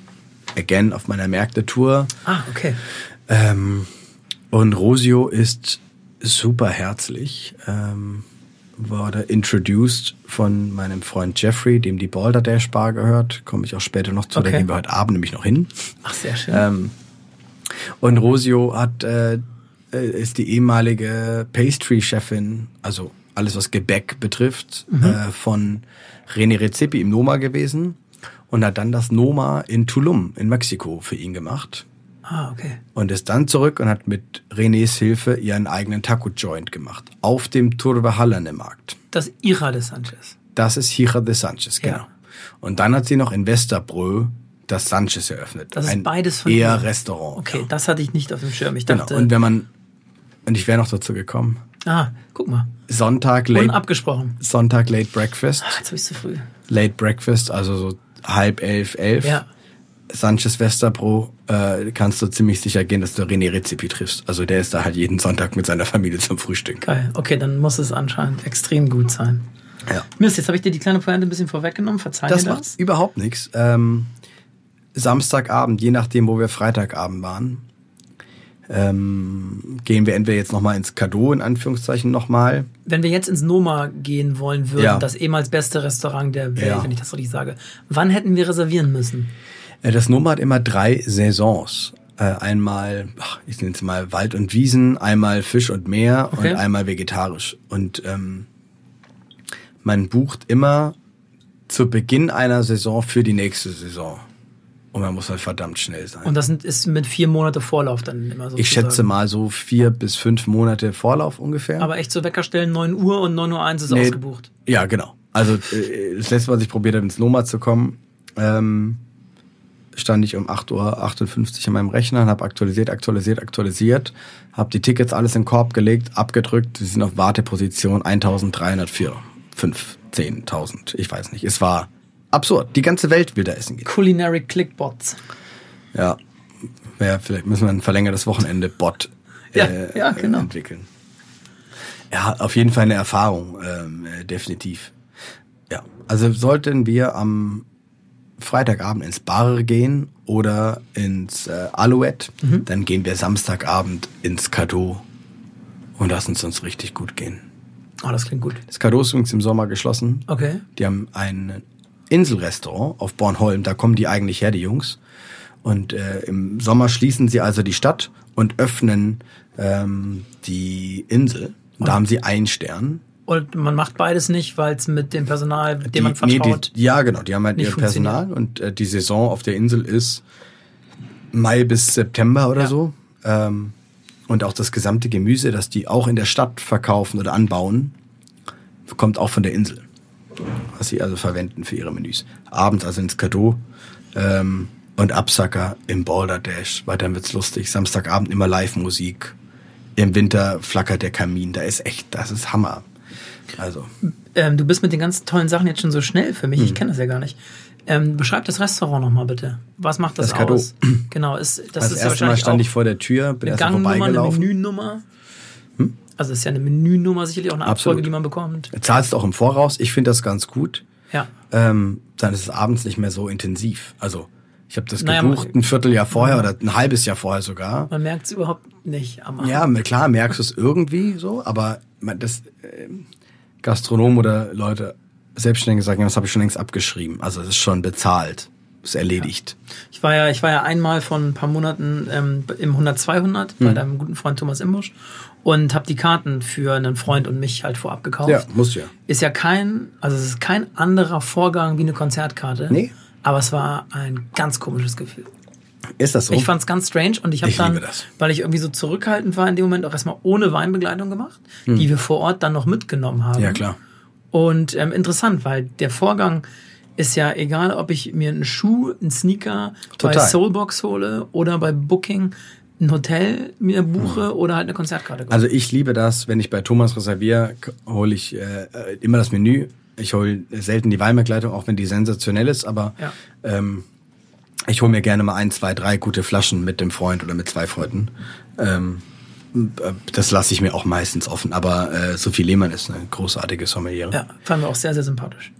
again auf meiner Märkte-Tour. Ah, okay. Ähm, und Rosio ist super herzlich. Ähm, wurde introduced von meinem Freund Jeffrey, dem die Boulder Dash Bar gehört. Komme ich auch später noch zu. Da Okay. gehen wir heute Abend nämlich noch hin. Ach, sehr schön. Ähm, und Rosio hat, äh, äh, ist die ehemalige Pastry-Chefin, also alles was Gebäck betrifft, äh, von René Rezepi im Noma gewesen und hat dann das Noma in Tulum in Mexiko für ihn gemacht ah, okay. und ist dann zurück und hat mit Renés Hilfe ihren eigenen Taco-Joint gemacht auf dem Turvehallene-Markt. Das Hija de Sanchez. Das ist Hija de Sanchez, genau. Ja. Und dann hat sie noch in Westerbrö das Sanchez eröffnet. Das ist ein beides von eher. Restaurant. Okay, ja. das hatte ich nicht auf dem Schirm. Ich Genau. dachte, Und wenn man, und ich wäre noch dazu gekommen, ah, guck mal. Sonntag late, Unabgesprochen. Sonntag late breakfast, Ah, jetzt habe ich zu früh. late breakfast, also so halb elf, elf. Ja. Sanchez Westerpro äh, kannst du ziemlich sicher gehen, dass du René Rezipi triffst. Also der ist da halt jeden Sonntag mit seiner Familie zum Frühstück. Geil. Okay, dann muss es anscheinend extrem gut sein. Ja. Mist, jetzt habe ich dir die kleine Pointe ein bisschen vorweggenommen. Verzeih Das mir macht das. überhaupt nichts. Ähm, Samstagabend, je nachdem, wo wir Freitagabend waren, ähm, gehen wir entweder jetzt nochmal ins Cadeau, in Anführungszeichen nochmal. Wenn wir jetzt ins Noma gehen wollen würden, Ja. das ehemals beste Restaurant der Welt, Ja. wenn ich das richtig sage, wann hätten wir reservieren müssen? Äh, Das Noma hat immer drei Saisons. Äh, einmal, ich nenne es mal Wald und Wiesen, einmal Fisch und Meer Okay. und einmal vegetarisch. Und ähm, man bucht immer zu Beginn einer Saison für die nächste Saison. Und man muss halt verdammt schnell sein. Und das ist mit vier Monate Vorlauf dann immer so. ich schätze mal so vier bis fünf Monate Vorlauf ungefähr. Aber echt so Wecker stellen, 9 Uhr und 9 Uhr 1 ist Nee, ausgebucht. Ja, genau. Also äh, das letzte Mal, als ich probiert habe, ins Noma zu kommen, ähm, stand ich um 8.58 Uhr an meinem Rechner und habe aktualisiert, aktualisiert, aktualisiert, habe die Tickets alles in den Korb gelegt, abgedrückt, sie sind auf Warteposition 1304, 5, 10.000, ich weiß nicht. Es war absurd. Die ganze Welt will da essen gehen. Culinary Clickbots. Ja, ja vielleicht müssen wir ein verlängertes Wochenende-Bot äh, Ja, ja, genau. entwickeln. Ja, auf jeden Fall eine Erfahrung, ähm, äh, definitiv. Ja, also sollten wir am Freitagabend ins Bar gehen oder ins äh, Alouette, Mhm. dann gehen wir Samstagabend ins Cadeau und lassen es uns richtig gut gehen. Oh, das klingt gut. Das Cadeau ist übrigens im Sommer geschlossen. Okay. Die haben ein Inselrestaurant auf Bornholm, da kommen die eigentlich her, die Jungs. Und äh, im Sommer schließen sie also die Stadt und öffnen ähm, die Insel. Und da haben sie einen Stern. Und man macht beides nicht, weil es mit dem Personal, dem Die- man nee, vertraut. die, ja, genau, die haben halt ihr Personal und äh, die Saison auf der Insel ist Mai bis September oder Ja. so. Ähm, und auch das gesamte Gemüse, das die auch in der Stadt verkaufen oder anbauen, kommt auch von der Insel. Was sie also verwenden für ihre Menüs. Abends also ins Cadeau ähm, und Absacker im Boulder Dash, weil dann wird's lustig. Samstagabend immer Live-Musik. Im Winter flackert der Kamin. Da ist echt, das ist Hammer. Also, ähm, du bist mit den ganzen tollen Sachen jetzt schon so schnell für mich. Ich Hm. kenne das ja gar nicht. Ähm, beschreib das Restaurant nochmal bitte. Was macht das, Das aus? Genau, ist, das das ist ja erste Mal stand ich vor der Tür, bin eine erst Gangnummer, eine vorbeigelaufen. Hm? Menünummer. Also ist ja eine Menünummer sicherlich auch eine Abfolge, Absolut. die man bekommt. Zahlst auch im Voraus. Ich finde das ganz gut. Ja. Ähm, dann ist es abends nicht mehr so intensiv. Also ich habe das Naja, gebucht man- ein Vierteljahr vorher oder ein halbes Jahr vorher sogar. Man merkt es überhaupt nicht am Abend. Ja, klar merkst du es irgendwie so, aber man, das ähm, Gastronomen oder Leute Selbstständige sagen, ja, das habe ich schon längst abgeschrieben. Also es ist schon bezahlt, ist erledigt. Ich war ja, ich war ja einmal von ein paar Monaten ähm, im 100 200 Hm. bei deinem guten Freund Thomas Imbusch und habe die Karten für einen Freund und mich halt vorab gekauft. Ja, muss ja. Ist ja kein, also es ist kein anderer Vorgang wie eine Konzertkarte. Nee. Aber es war ein ganz komisches Gefühl. Ist das so? Ich fand es ganz strange und ich habe dann, weil ich irgendwie so zurückhaltend war in dem Moment, auch erstmal ohne Weinbegleitung gemacht, die wir vor Ort dann noch mitgenommen haben. Hm. ja klar. Und ähm, interessant, weil der Vorgang ist ja egal, ob ich mir einen Schuh, einen Sneaker bei Total. Soulbox hole oder bei Booking ein Hotel mir buche oder halt eine Konzertkarte kaufe. Also ich liebe das, wenn ich bei Thomas reserviere, hole ich äh, äh, immer das Menü. Ich hole selten die Weinbegleitung, auch wenn die sensationell ist, aber Ja. ähm, ich hole mir gerne mal ein, zwei, drei gute Flaschen mit dem Freund oder mit zwei Freunden. Ähm, äh, das lasse ich mir auch meistens offen, aber äh, Sophie Lehmann ist eine großartige Sommeliere. ja, fanden wir auch sehr, sehr sympathisch.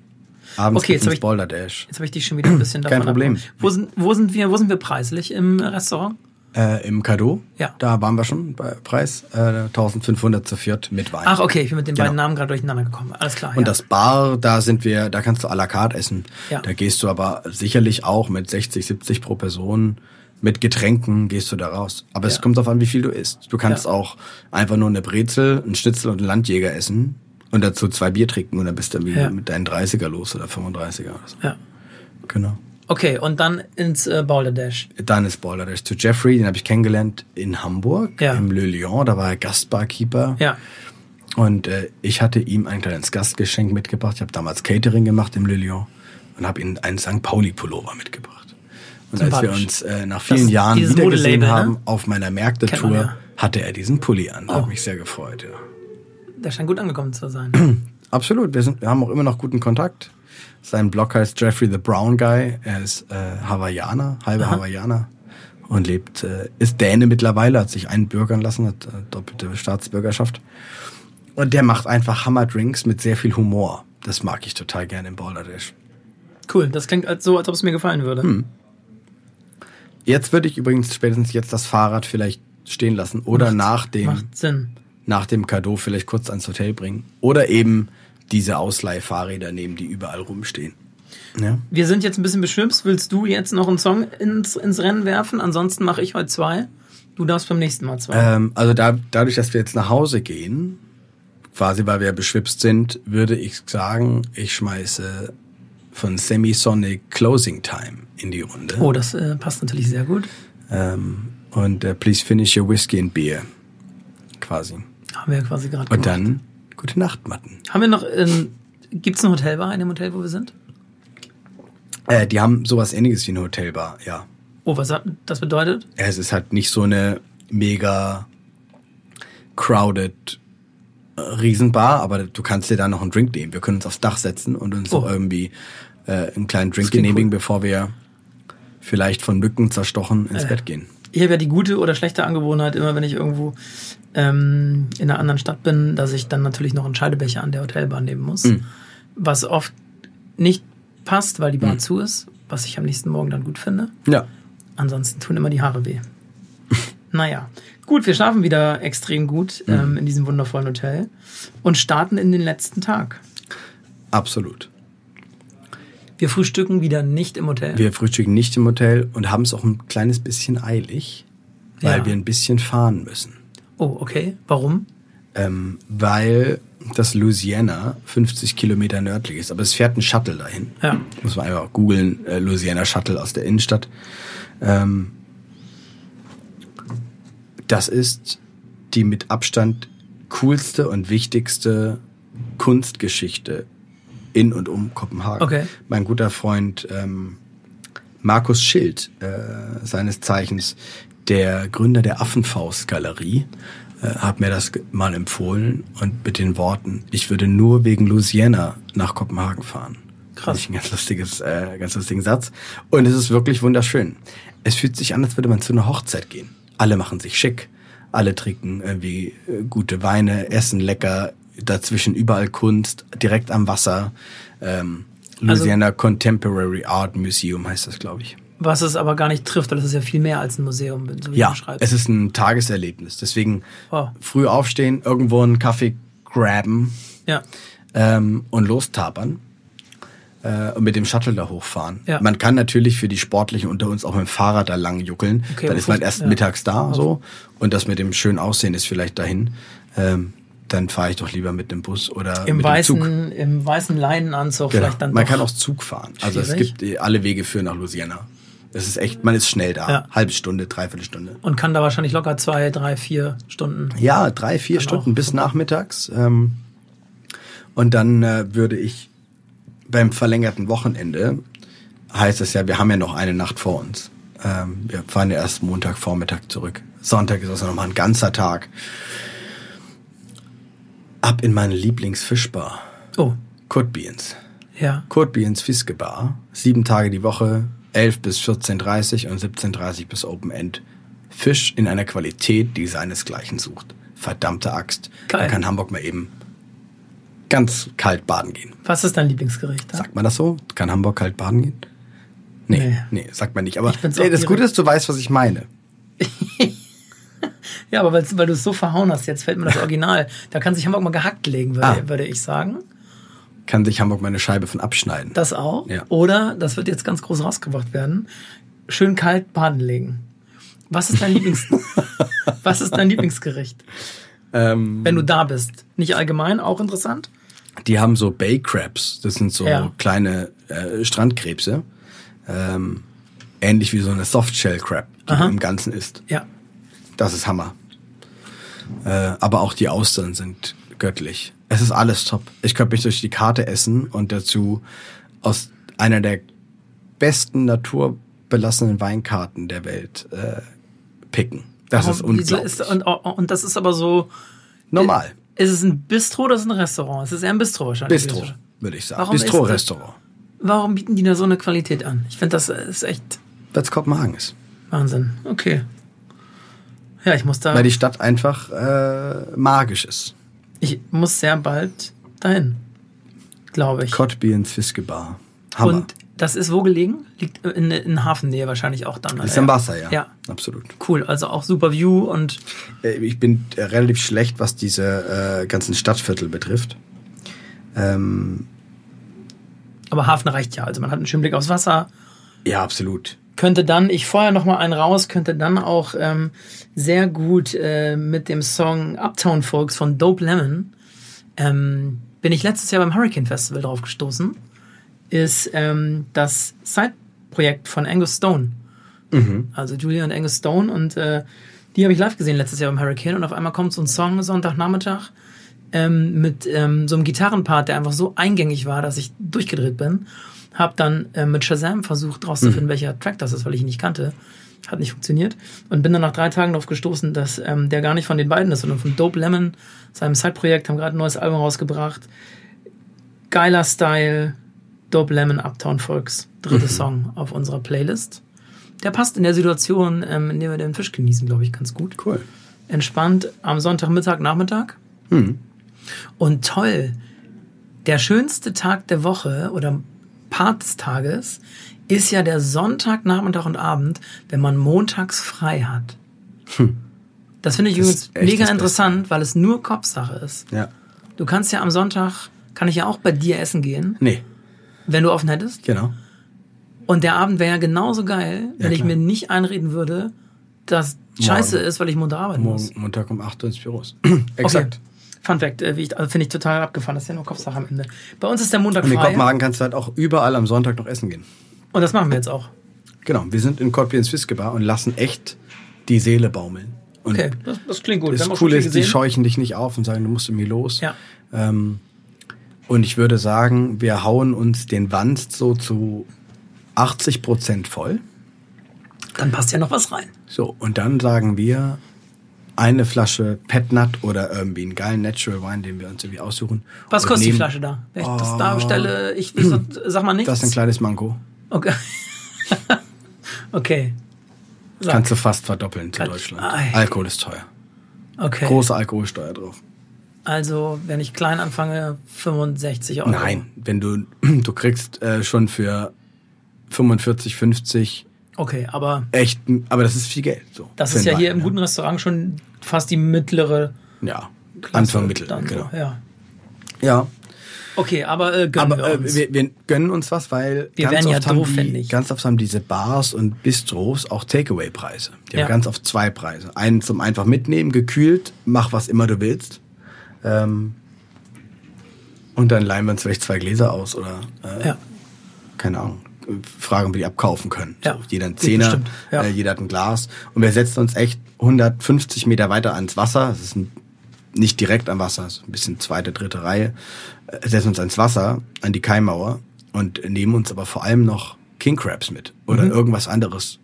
Abends Okay, jetzt ich- Boulder Dash. Jetzt habe ich dich schon wieder ein bisschen davon Kein Problem. Wo sind, wo sind wir, wo sind wir preislich im Restaurant? Äh, Im Cadeau, Ja. da waren wir schon bei Preis äh, 1500 zu viert mit Wein. Ach, okay, ich bin mit den Genau. beiden Namen gerade durcheinander gekommen. Alles klar. Und ja. das Bar, da sind wir, da kannst du à la carte essen. Ja. Da gehst du aber sicherlich auch mit 60, 70 pro Person. Mit Getränken gehst du da raus. Aber es Ja. kommt darauf an, wie viel du isst. Du kannst auch einfach nur eine Brezel, einen Schnitzel und einen Landjäger essen und dazu zwei Bier trinken und dann bist du mit deinen 30er los oder 35er oder so. ja. Genau. Okay, und dann ins äh, Boulder Dash. Dann ist Boiler Dash zu Jeffrey, den habe ich kennengelernt in Hamburg, Ja. im Le Lion. Da war er Gastbarkeeper. Ja. Und äh, ich hatte ihm ein kleines Gastgeschenk mitgebracht. Ich habe damals Catering gemacht im Le Lion und habe ihm einen St. Pauli-Pullover mitgebracht. Und als wir uns äh, nach vielen Das- Jahren wiedergesehen ne? haben auf meiner Märkte-Tour, ja. hatte er diesen Pulli an. Oh. Hat mich sehr gefreut, ja. Der scheint gut angekommen zu sein. Absolut, wir, sind, wir haben auch immer noch guten Kontakt. Sein Blog heißt Jeffrey the Brown Guy. Er ist äh, Hawaiianer, halber Hawaiianer und lebt, äh, ist Däne mittlerweile, hat sich einbürgern lassen, hat äh, doppelte Staatsbürgerschaft. Und der macht einfach Hammerdrinks mit sehr viel Humor. Das mag ich total gerne im Boulder Dash. Cool, das klingt als- so, als ob es mir gefallen würde. Hm. Jetzt würde ich übrigens spätestens jetzt das Fahrrad vielleicht stehen lassen oder nach dem Macht Sinn. nach dem Cadeau vielleicht kurz ans Hotel bringen. Oder eben diese Ausleihfahrräder nehmen, die überall rumstehen. Ja. Wir sind jetzt ein bisschen beschwipst. Willst du jetzt noch einen Song ins, ins Rennen werfen? Ansonsten mache ich heute zwei. Du darfst beim nächsten Mal zwei. Ähm, also da, dadurch, dass wir jetzt nach Hause gehen, quasi weil wir beschwipst sind, würde ich sagen, ich schmeiße von Semisonic Closing Time in die Runde. oh, das äh, passt natürlich sehr gut. Ähm, und äh, Please Finish Your Whiskey and Beer. Quasi. Haben wir ja quasi gerade Und gemacht. dann gute Nacht, Matten. Haben wir noch, ähm, gibt es eine Hotelbar in dem Hotel, wo wir sind? Äh, die haben sowas ähnliches wie eine Hotelbar, ja. Oh, was hat das bedeutet? Es ist halt nicht so eine mega crowded äh, Riesenbar, aber du kannst dir da noch einen Drink nehmen. Wir können uns aufs Dach setzen und uns Oh. auch irgendwie äh, einen kleinen Drink genehmigen, cool. bevor wir vielleicht von Mücken zerstochen ins Äh. Bett gehen. Ich habe ja die gute oder schlechte Angewohnheit, immer wenn ich irgendwo ähm, in einer anderen Stadt bin, dass ich dann natürlich noch einen Scheidebecher an der Hotelbar nehmen muss. Mhm. Was oft nicht passt, weil die Bar zu ist, was ich am nächsten Morgen dann gut finde. Ja. Ansonsten tun immer die Haare weh. naja. Gut, wir schlafen wieder extrem gut ähm, in diesem wundervollen Hotel und starten in den letzten Tag. Absolut. Wir frühstücken wieder nicht im Hotel. Wir frühstücken nicht im Hotel und haben es auch ein kleines bisschen eilig, weil Ja. wir ein bisschen fahren müssen. oh, okay. Warum? Ähm, weil das Louisiana 50 Kilometer nördlich ist. Aber es fährt ein Shuttle dahin. Ja. Muss man einfach googeln, äh, Louisiana Shuttle aus der Innenstadt. Ähm, das ist die mit Abstand coolste und wichtigste Kunstgeschichte in und um Kopenhagen. Okay. Mein guter Freund ähm, Markus Schild, äh, seines Zeichens der Gründer der Affenfaust-Galerie, äh, hat mir das mal empfohlen und mit den Worten, ich würde nur wegen Louisiana nach Kopenhagen fahren. Krass. Ich ein ganz lustiges, äh, ganz lustigen Satz. Und es ist wirklich wunderschön. Es fühlt sich an, als würde man zu einer Hochzeit gehen. Alle machen sich schick. Alle trinken irgendwie äh, gute Weine, essen lecker, dazwischen überall Kunst, direkt am Wasser. Ähm, Also- Louisiana Contemporary Art Museum heißt das, glaube ich. Was es aber gar nicht trifft, weil es ist ja viel mehr als ein Museum, so wie Ja, du schreibst. es ist ein Tageserlebnis. Deswegen Oh. früh aufstehen, irgendwo einen Kaffee graben ja. ähm, und lostapern äh, und mit dem Shuttle da hochfahren. Ja. Man kann natürlich für die Sportlichen unter uns auch mit dem Fahrrad da lang juckeln. Okay, Dann ist man erst ja. mittags da so und das mit dem schönen Aussehen ist vielleicht dahin. Ähm, dann fahre ich doch lieber mit dem Bus oder Im mit dem Zug. weißen, im weißen Leinenanzug Genau. vielleicht dann man kann auch Zug fahren. Also es gibt äh, alle Wege führen nach Louisiana. Es ist echt, man ist schnell da. Ja. Halbe Stunde, dreiviertel Stunde. und kann da wahrscheinlich locker zwei, drei, vier Stunden. Ja, drei, vier Stunden auch bis nachmittags. Ähm, und dann äh, würde ich beim verlängerten Wochenende heißt es ja, wir haben ja noch eine Nacht vor uns. Ähm, wir fahren ja erst Montagvormittag zurück. Sonntag ist also nochmal ein ganzer Tag. Ab in meine Lieblingsfischbar. Oh, Kurt Beans. ja. Kurt Beans Fiskebar. Sieben Tage die Woche, 11 bis 14.30 und 17.30 bis Open End. Fisch in einer Qualität, die seinesgleichen sucht. Verdammte Axt. Geil. Man kann Hamburg mal eben ganz kalt baden gehen. Was ist dein Lieblingsgericht? da? Sagt man das so? Kann Hamburg kalt baden gehen? Nee, Nee. nee, sagt man nicht. Aber nee, das Gute ist, du weißt, was ich meine. Ja, aber weil du es so verhauen hast, jetzt fällt mir das Original. Da kann sich Hamburg mal gehackt legen, würde, Ah. würde ich sagen. Kann sich Hamburg meine Scheibe von abschneiden. Das auch. Ja. Oder, das wird jetzt ganz groß rausgebracht werden, schön kalt baden legen. Was ist dein Lieblings Was ist dein Lieblingsgericht? ähm, Wenn du da bist. Nicht allgemein, auch interessant? die haben so Bay Crabs. Das sind so Ja. kleine äh, Strandkrebse. Ähm, ähnlich wie so eine Softshell Crab, die Aha. du im Ganzen isst. Ja. Das ist Hammer. Äh, aber auch die Austern sind göttlich. Es ist alles top. Ich könnte mich durch die Karte essen und dazu aus einer der besten naturbelassenen Weinkarten der Welt äh, picken. Das ist Warum- wieso unglaublich. Ist, und, und das ist aber so. Normal. Ist es ein Bistro oder ist es ein Restaurant? Es ist eher ein Bistro wahrscheinlich. Bistro, würde ich sagen. Ist Bistro-Restaurant. Warum bieten die da so eine Qualität an? Ich finde, das ist echt Weil es Kopenhagen ist. Wahnsinn. Okay. Ja, ich muss da. Weil die Stadt einfach äh, magisch ist. ich muss sehr bald dahin. Glaube ich. Cottbiens Fiskebar. Hammer. Und das ist wo gelegen? Liegt in, in Hafennähe wahrscheinlich auch dann. ist am Wasser, ja. Ja. Absolut. Cool, also auch super View und Äh, Ich bin äh, relativ schlecht, was diese äh, ganzen Stadtviertel betrifft. Ähm, aber Hafen reicht ja. Also man hat einen schönen Blick aufs Wasser. ja, absolut. Könnte dann, ich vorher noch mal einen raus, könnte dann auch ähm, sehr gut äh, mit dem Song Uptown Folks von Dope Lemon ähm, bin ich letztes Jahr beim Hurricane Festival drauf gestoßen. Ist ähm, das Side-Projekt von Angus Stone. Also Julia und Angus Stone und äh, die habe ich live gesehen letztes Jahr beim Hurricane und auf einmal kommt so ein Song Sonntagnachmittag ähm, mit ähm, so einem Gitarrenpart, der einfach so eingängig war, dass ich durchgedreht bin. Hab dann äh, mit Shazam versucht rauszufinden, welcher Track das ist, weil ich ihn nicht kannte. Hat nicht funktioniert. Und bin dann nach drei Tagen darauf gestoßen, dass ähm, der gar nicht von den beiden ist, sondern von Dope Lemon, seinem Side-Projekt, haben gerade ein neues Album rausgebracht. Geiler Style, Dope Lemon, Uptown Folks, dritte Song auf unserer Playlist. Der passt in der Situation, ähm, in der wir den Fisch genießen, glaube ich, ganz gut Cool. entspannt am Sonntagmittag, Nachmittag. Und toll, der schönste Tag der Woche oder Part des Tages ist ja der Sonntag, Nachmittag und Abend, wenn man montags frei hat. Das finde ich Das übrigens mega interessant, weil es nur Kopfsache ist. Ja. Du kannst ja am Sonntag, kann ich ja auch bei dir essen gehen, Nee, wenn du offen hättest. genau. Und der Abend wäre ja genauso geil, wenn ich klar. mir nicht einreden würde, dass scheiße ist, weil ich Montag arbeiten muss. Montag um 8 Uhr ins Büro. Exakt. Okay. Fun Fact, äh, also finde ich total abgefahren. Das ist ja nur Kopfsache am Ende. Bei uns ist der Montag Und in frei. Kopenhagen kannst du halt auch überall am Sonntag noch essen gehen. Und das machen wir jetzt auch. Genau, wir sind in Cottbus Fiskebar und lassen echt die Seele baumeln. Und Okay, das, das klingt gut. Das Coole ist, die scheuchen dich nicht auf und sagen, du musst irgendwie los. Ja. Ähm, und ich würde sagen, wir hauen uns den Wanst so zu 80 Prozent voll. Dann passt ja noch was rein. So, und dann sagen wir eine Flasche Pet Nut oder irgendwie einen geilen Natural Wine, den wir uns irgendwie aussuchen. Was kostet die nehmen- Flasche da? Wenn ich das da bestelle, ich, ich sag mal nichts. Das ist ein kleines Manko. Okay. okay. Sag. Kannst du fast verdoppeln zu Kann- Deutschland. Ei. Alkohol ist teuer. Okay. Große Alkoholsteuer drauf. Also, wenn ich klein anfange, 65 Euro. Nein, wenn du, du kriegst äh, schon für 45, 50 Okay, aber echt, aber das ist viel Geld. So, das ist ja einen hier Wein, im guten Restaurant schon fast die mittlere Ja, Klasse. Anfang Mittel, dann genau. Ja. Ja, Okay, aber äh, gönnen aber wir äh, uns. wir, wir gönnen uns was, weil Wir ganz wären ja oft haben die, nicht. ganz oft haben diese Bars und Bistros auch Takeaway-Preise. Die Ja. haben ganz oft zwei Preise. Einen zum einfach mitnehmen, gekühlt, mach was immer du willst. Ähm, und dann leihen wir uns vielleicht zwei Gläser aus oder äh, ja. keine Ahnung, fragen, ob wir die abkaufen können. Ja, so, jeder ein Zehner, ja. äh, jeder hat ein Glas. Und wir setzen uns echt 150 Meter weiter ans Wasser. Das ist ein, nicht direkt am Wasser, ist ein bisschen zweite, dritte Reihe. Äh, setzen uns ans Wasser, an die Kaimauer und nehmen uns aber vor allem noch King Crabs mit oder irgendwas anderes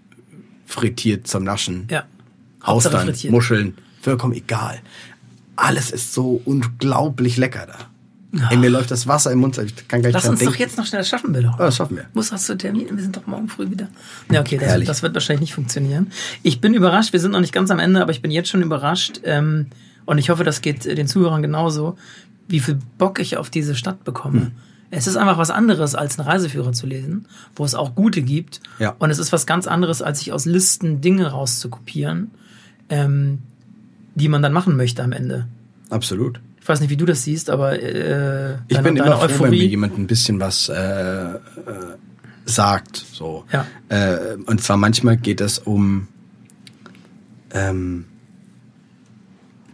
frittiert zum Naschen. Mhm. Ja. Hauptsache Austern, frittiert. Muscheln, vollkommen egal. Alles ist so unglaublich lecker da. Ey, mir läuft das Wasser im Mund, ich kann gar nicht Lass uns denken. doch jetzt noch schnell, das schaffen wir doch. Ja, das schaffen wir. Muss was zu Termin? Wir sind doch morgen früh wieder. Ja, okay, das, das wird wahrscheinlich nicht funktionieren. Ich bin überrascht, wir sind noch nicht ganz am Ende, aber ich bin jetzt schon überrascht. Ähm, und ich hoffe, das geht äh, den Zuhörern genauso, wie viel Bock ich auf diese Stadt bekomme. Hm. Es ist einfach was anderes, als einen Reiseführer zu lesen, wo es auch gute gibt. Ja. Und es ist was ganz anderes, als sich aus Listen Dinge rauszukopieren, ähm, die man dann machen möchte am Ende. Absolut. Ich weiß nicht, wie du das siehst, aber äh, Ich bin immer froh, wenn mir jemand ein bisschen was äh, äh, sagt. So. Ja. Äh, und zwar manchmal geht es um, ähm,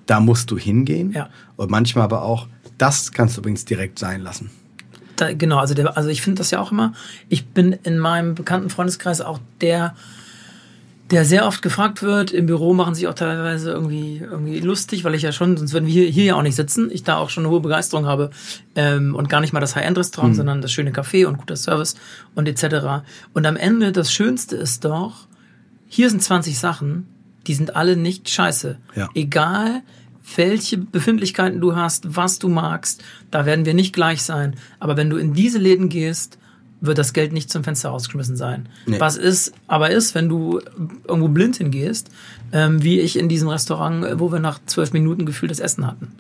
da musst du hingehen. Ja. Und manchmal aber auch, das kannst du übrigens direkt sein lassen. Da, genau, also, der, also ich finde das ja auch immer. Ich bin in meinem bekannten Freundeskreis auch der, der sehr oft gefragt wird. Im Büro machen sich auch teilweise irgendwie, irgendwie lustig, weil ich ja schon, sonst würden wir hier, hier ja auch nicht sitzen. Ich da auch schon eine hohe Begeisterung habe ähm, und gar nicht mal das High-End-Restaurant, sondern das schöne Café und guter Service und etc. Und am Ende, das Schönste ist doch, hier sind 20 Sachen, die sind alle nicht scheiße. Ja. Egal, welche Befindlichkeiten du hast, was du magst, da werden wir nicht gleich sein. Aber wenn du in diese Läden gehst, wird das Geld nicht zum Fenster rausgeschmissen sein. Nee. Was ist, aber ist, wenn du irgendwo blind hingehst, ähm, wie ich in diesem Restaurant, äh, wo wir nach zwölf Minuten gefühlt das Essen hatten.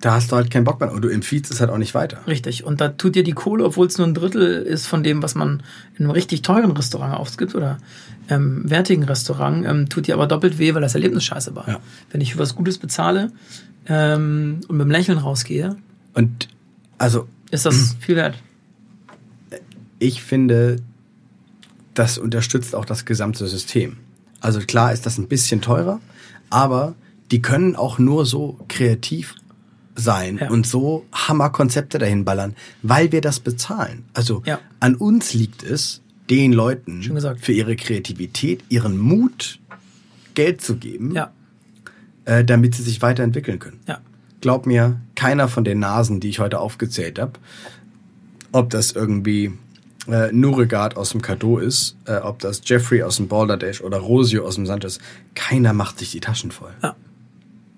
Da hast du halt keinen Bock mehr. Und du empfiehlst es halt auch nicht weiter. Richtig. Und da tut dir die Kohle, obwohl es nur ein Drittel ist von dem, was man in einem richtig teuren Restaurant ausgibt oder ähm, wertigen Restaurant, ähm, tut dir aber doppelt weh, weil das Erlebnis scheiße war. Ja. Wenn ich für was Gutes bezahle ähm, und mit dem Lächeln rausgehe, Und also ist das viel wert. Ich finde, das unterstützt auch das gesamte System. Also klar ist das ein bisschen teurer, aber die können auch nur so kreativ sein Ja. und so Hammerkonzepte dahin ballern, weil wir das bezahlen. Also Ja. an uns liegt es, den Leuten für ihre Kreativität, ihren Mut Geld zu geben, Ja, äh, damit sie sich weiterentwickeln können. Glaub mir, keiner von den Nasen, die ich heute aufgezählt habe, ob das irgendwie äh, Nuregard aus dem Cadeau ist, äh, ob das Jeffrey aus dem Balderdash oder Rosio aus dem Sanchez, keiner macht sich die Taschen voll. Ja.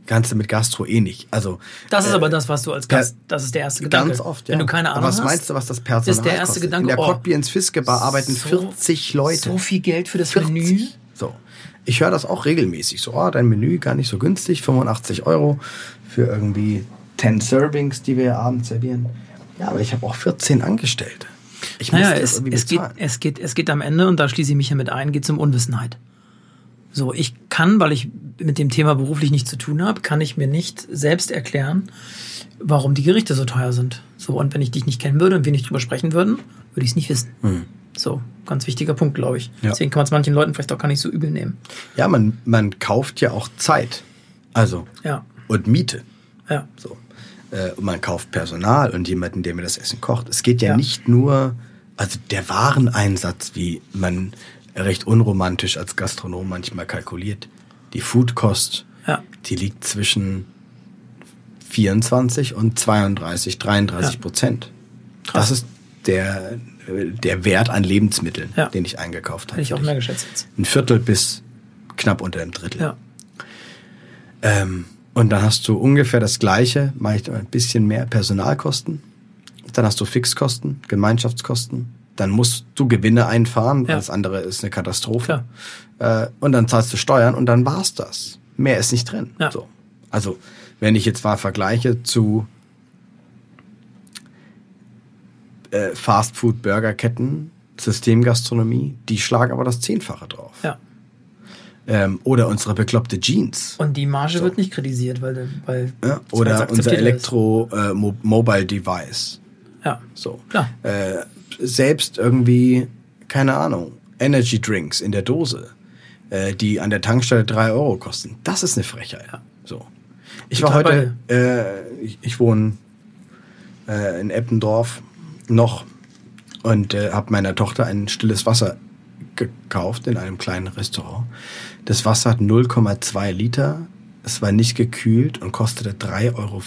Ganze mit Gastro eh nicht. Also Das ist äh, aber das, was du als Gast, das ist der erste Gedanke. Ganz oft, ja. Wenn du keine Ahnung was hast, meinst du, was das Personal ist der erste kostet? Gedanke, In der oh, ins Fiske Bar arbeiten so- 40 Leute. So viel Geld für das 40. Menü. So. Ich höre das auch regelmäßig. So, oh, dein Menü gar nicht so günstig, 85 Euro für irgendwie 10 Servings, die wir abends servieren. Ja, aber ich habe auch 14 Angestellte. Ich Naja, es, es, geht, es, geht, es geht am Ende, und da schließe ich mich ja mit ein, geht es um Unwissenheit. So, ich kann, weil ich mit dem Thema beruflich nichts zu tun habe, kann ich mir nicht selbst erklären, warum die Gerichte so teuer sind. So, und wenn ich dich nicht kennen würde und wir nicht drüber sprechen würden, würde ich es nicht wissen. So, ganz wichtiger Punkt, glaube ich. Hm. Ja. Deswegen kann man es manchen Leuten vielleicht auch gar nicht so übel nehmen. Ja, man, man kauft ja auch Zeit. Also, Ja, und Miete. ja, So. Äh, man kauft Personal und jemanden, der mir das Essen kocht. Es geht ja, Ja. nicht nur, also der Wareneinsatz, wie man recht unromantisch als Gastronom manchmal kalkuliert. Die Foodkost, ja. die liegt zwischen 24 und 32, 33 Ja. Prozent. Krass. Das ist der, der Wert an Lebensmitteln, Ja. den ich eingekauft habe. Hätte ich auch mehr geschätzt jetzt. Ein Viertel bis knapp unter einem Drittel. Ja, Ähm, und dann hast du ungefähr das gleiche, ich ein bisschen mehr Personalkosten. Dann hast du Fixkosten, Gemeinschaftskosten. Dann musst du Gewinne einfahren, Ja. das andere ist eine Katastrophe. Äh, und dann zahlst du Steuern und dann war's das. Mehr ist nicht drin. Ja. So. Also, wenn ich jetzt mal vergleiche zu äh, Fastfood, Burgerketten, Systemgastronomie, die schlagen aber das Zehnfache drauf. ja. Ähm, oder unsere bekloppte Jeans. Und die Marge wird nicht kritisiert, weil, weil Ja, oder unser. Elektro-Mobile-Device. Ja, So. Klar. Äh, selbst irgendwie, keine Ahnung, Energy Drinks in der Dose, äh, die an der Tankstelle drei Euro kosten. Das ist eine Frechheit. Ja. So. Ich war heute, äh, ich, ich wohne äh, in Eppendorf noch und äh, habe meiner Tochter ein stilles Wasser gekauft in einem kleinen Restaurant. Das Wasser hat 0,2 Liter es war nicht gekühlt und kostete 3,50 Euro.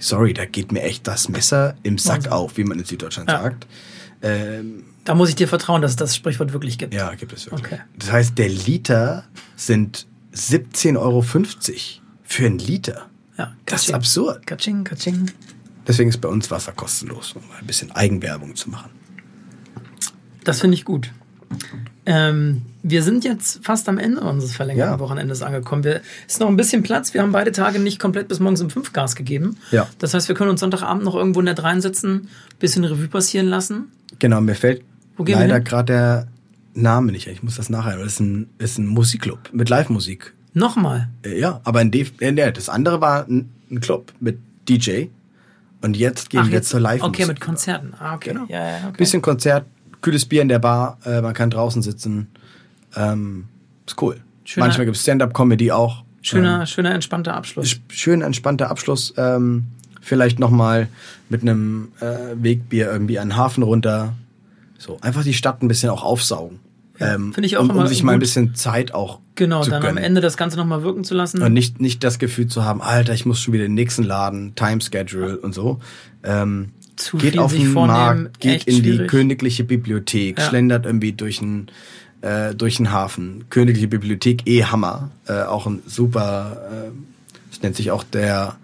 Sorry, da geht mir echt das Messer im Sack Wahnsinn. auf, wie man in Süddeutschland Ja. sagt. Ähm, Da muss ich dir vertrauen, dass es das Sprichwort wirklich gibt. ja, gibt es wirklich. Okay. Das heißt, der Liter sind 17,50 Euro für einen Liter. Ja, Das ist absurd. Katsching, katsching. Deswegen ist bei uns Wasser kostenlos, um ein bisschen Eigenwerbung zu machen. Das finde ich gut. Ähm, wir sind jetzt fast am Ende unseres verlängerten Ja. Wochenendes angekommen. Es ist noch ein bisschen Platz. Wir haben beide Tage nicht komplett bis morgens um 5 Gas gegeben. Ja. Das heißt, wir können uns Sonntagabend noch irgendwo nett reinsetzen, bisschen Revue passieren lassen. Genau, mir fällt Wo gehen wir leider gerade der Name nicht. Ich muss das nachher. Das ist ein, ist ein Musikclub mit Live-Musik. Nochmal. Äh, Ja, aber in Def äh, nee, das andere war ein, ein Club mit DJ. Und jetzt gehen wir zur Live-Musik. Okay, mit Konzerten. Ah, okay. Genau. Ja, ja, okay. Bisschen Konzert, kühles Bier in der Bar, äh, man kann draußen sitzen. Ähm, ist cool. Schöner- Manchmal gibt es Stand-Up-Comedy auch. Schöner, schöner, entspannter Abschluss. Sch- schön entspannter Abschluss. Ähm, vielleicht nochmal mit einem äh, Wegbier irgendwie den Hafen runter. So, einfach die Stadt ein bisschen auch aufsaugen. Ja, ähm, finde ich auch um, um sich mal ein gut. bisschen Zeit auch Genau, zu dann am gönnen. Ende das Ganze nochmal wirken zu lassen. Und nicht, nicht das Gefühl zu haben, Alter, ich muss schon wieder in den nächsten Laden, Time-Schedule und so. Ähm, Zu geht auf den Markt, geht in die schwierig. königliche Bibliothek, Ja. schlendert irgendwie durch den äh, durch den Hafen. Königliche Bibliothek, eh Hammer. Äh, auch ein super, äh, das nennt sich auch der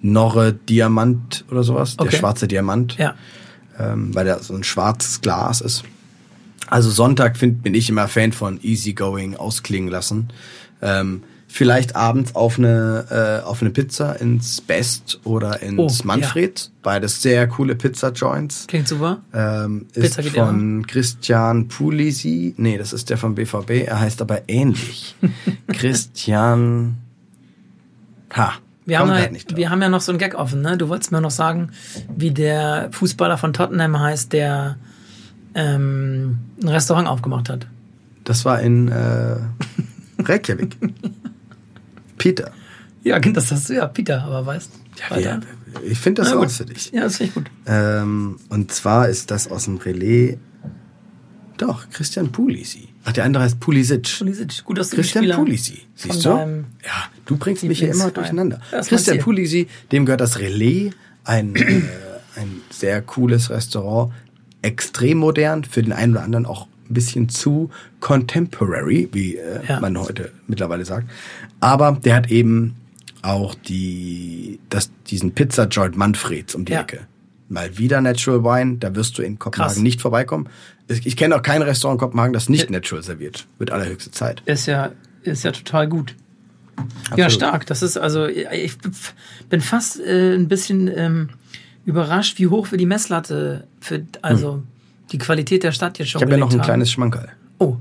Norre Diamant oder sowas, Okay. der schwarze Diamant ja. ähm, weil der so ein schwarzes Glas ist. Also Sonntag find, bin ich immer Fan von Easygoing ausklingen lassen. Ähm, vielleicht abends auf eine, äh, auf eine Pizza ins Best oder ins Oh, Manfred. Beides sehr coole Pizza-Joints. Klingt super. Ähm, ist Pizza von Christian Pulisi. Nee, das ist der vom BVB. Er heißt aber ähnlich. Christian. Ha. Wir haben, ja, wir haben ja noch so einen Gag offen, ne? Du wolltest mir noch sagen, wie der Fußballer von Tottenham heißt, der ähm, ein Restaurant aufgemacht hat. Das war in äh, Reykjavik. Peter. Ja, das hast du ja, Peter, aber weißt. Ja, wir, ich finde das Na auch gut. für dich. Ja, das finde ich gut. Ähm, und zwar ist das aus dem Relais. Doch, Christian Pulisi. Ach, der andere heißt Pulisic. Pulisic, gut, dass du Christian Spieler Pulisi. Siehst du? Ja, du bringst mich hier immer durcheinander. Ja, Christian. Pulisi, dem gehört das Relais, ein, äh, ein sehr cooles Restaurant. Extrem modern, für den einen oder anderen auch ein bisschen zu contemporary, wie äh, Ja. man heute mittlerweile sagt. Aber der hat eben auch die, das, diesen Pizza Joint Manfreds um die Ja. Ecke. Mal wieder Natural Wine, da wirst du in Kopenhagen Krass. nicht vorbeikommen. Ich ich kenne auch kein Restaurant in Kopenhagen, das nicht natural serviert. Wird allerhöchste Zeit. Ist ja, ist ja total gut. Ja, Absolut. stark. Das ist also, ich bin fast äh, ein bisschen ähm, überrascht, wie hoch wir die Messlatte für, also die Qualität der Stadt jetzt schon Hm. Ich habe ja noch ein haben. kleines Schmankerl. Oh,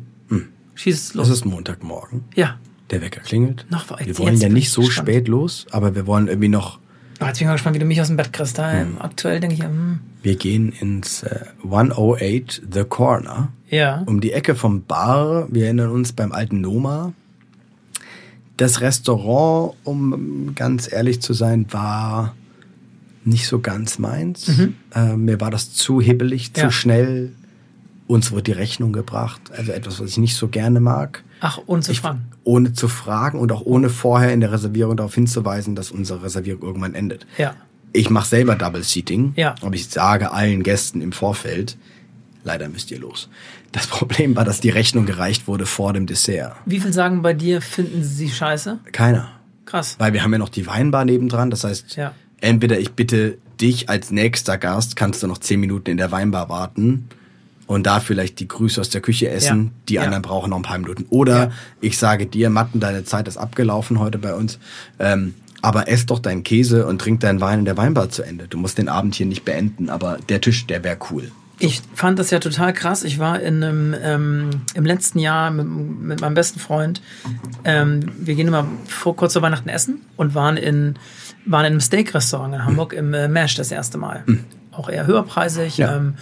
schieß es los. Es ist Montagmorgen. ja. Der Wecker klingelt. Noch war- wir wollen jetzt ja nicht ich so gespannt. spät los, aber wir wollen irgendwie noch. Oh, jetzt bin ich mal gespannt, wie du mich aus dem Bett kriegst. Hm. Aktuell denke ich, hm, Wir gehen ins äh, 108 The Corner. ja. Um die Ecke vom Bar. Wir erinnern uns beim alten Noma. Das Restaurant, um ganz ehrlich zu sein, war nicht so ganz meins. Äh, mir war das zu hibbelig, zu Mhm. Ja. schnell. Uns wurde die Rechnung gebracht. Also etwas, was ich nicht so gerne mag. Ach, ohne zu Ich- fragen. Ohne zu fragen und auch ohne vorher in der Reservierung darauf hinzuweisen, dass unsere Reservierung irgendwann endet. Ja. Ich mache selber Double Seating, Ja. aber ich sage allen Gästen im Vorfeld, leider müsst ihr los. Das Problem war, dass die Rechnung gereicht wurde vor dem Dessert. Wie viel sagen bei dir, finden sie scheiße? Keiner. Krass. Weil wir haben ja noch die Weinbar nebendran. Das heißt, Ja. Entweder ich bitte dich als nächster Gast, kannst du noch zehn Minuten in der Weinbar warten und da vielleicht die Grüße aus der Küche essen. Ja. Die Ja. anderen brauchen noch ein paar Minuten. Oder Ja. ich sage dir, Matten, deine Zeit ist abgelaufen heute bei uns. Ähm, aber ess doch deinen Käse und trink deinen Wein in der Weinbar zu Ende. Du musst den Abend hier nicht beenden, aber der Tisch, der wäre cool. Ich fand das ja total krass. Ich war in einem, ähm, im letzten Jahr mit, mit meinem besten Freund. Ähm, wir gehen immer vor, kurz vor Weihnachten essen und waren in, waren in einem Steak-Restaurant in Hamburg im äh, Mesh das erste Mal. Auch eher höherpreisig. Ja. Ähm,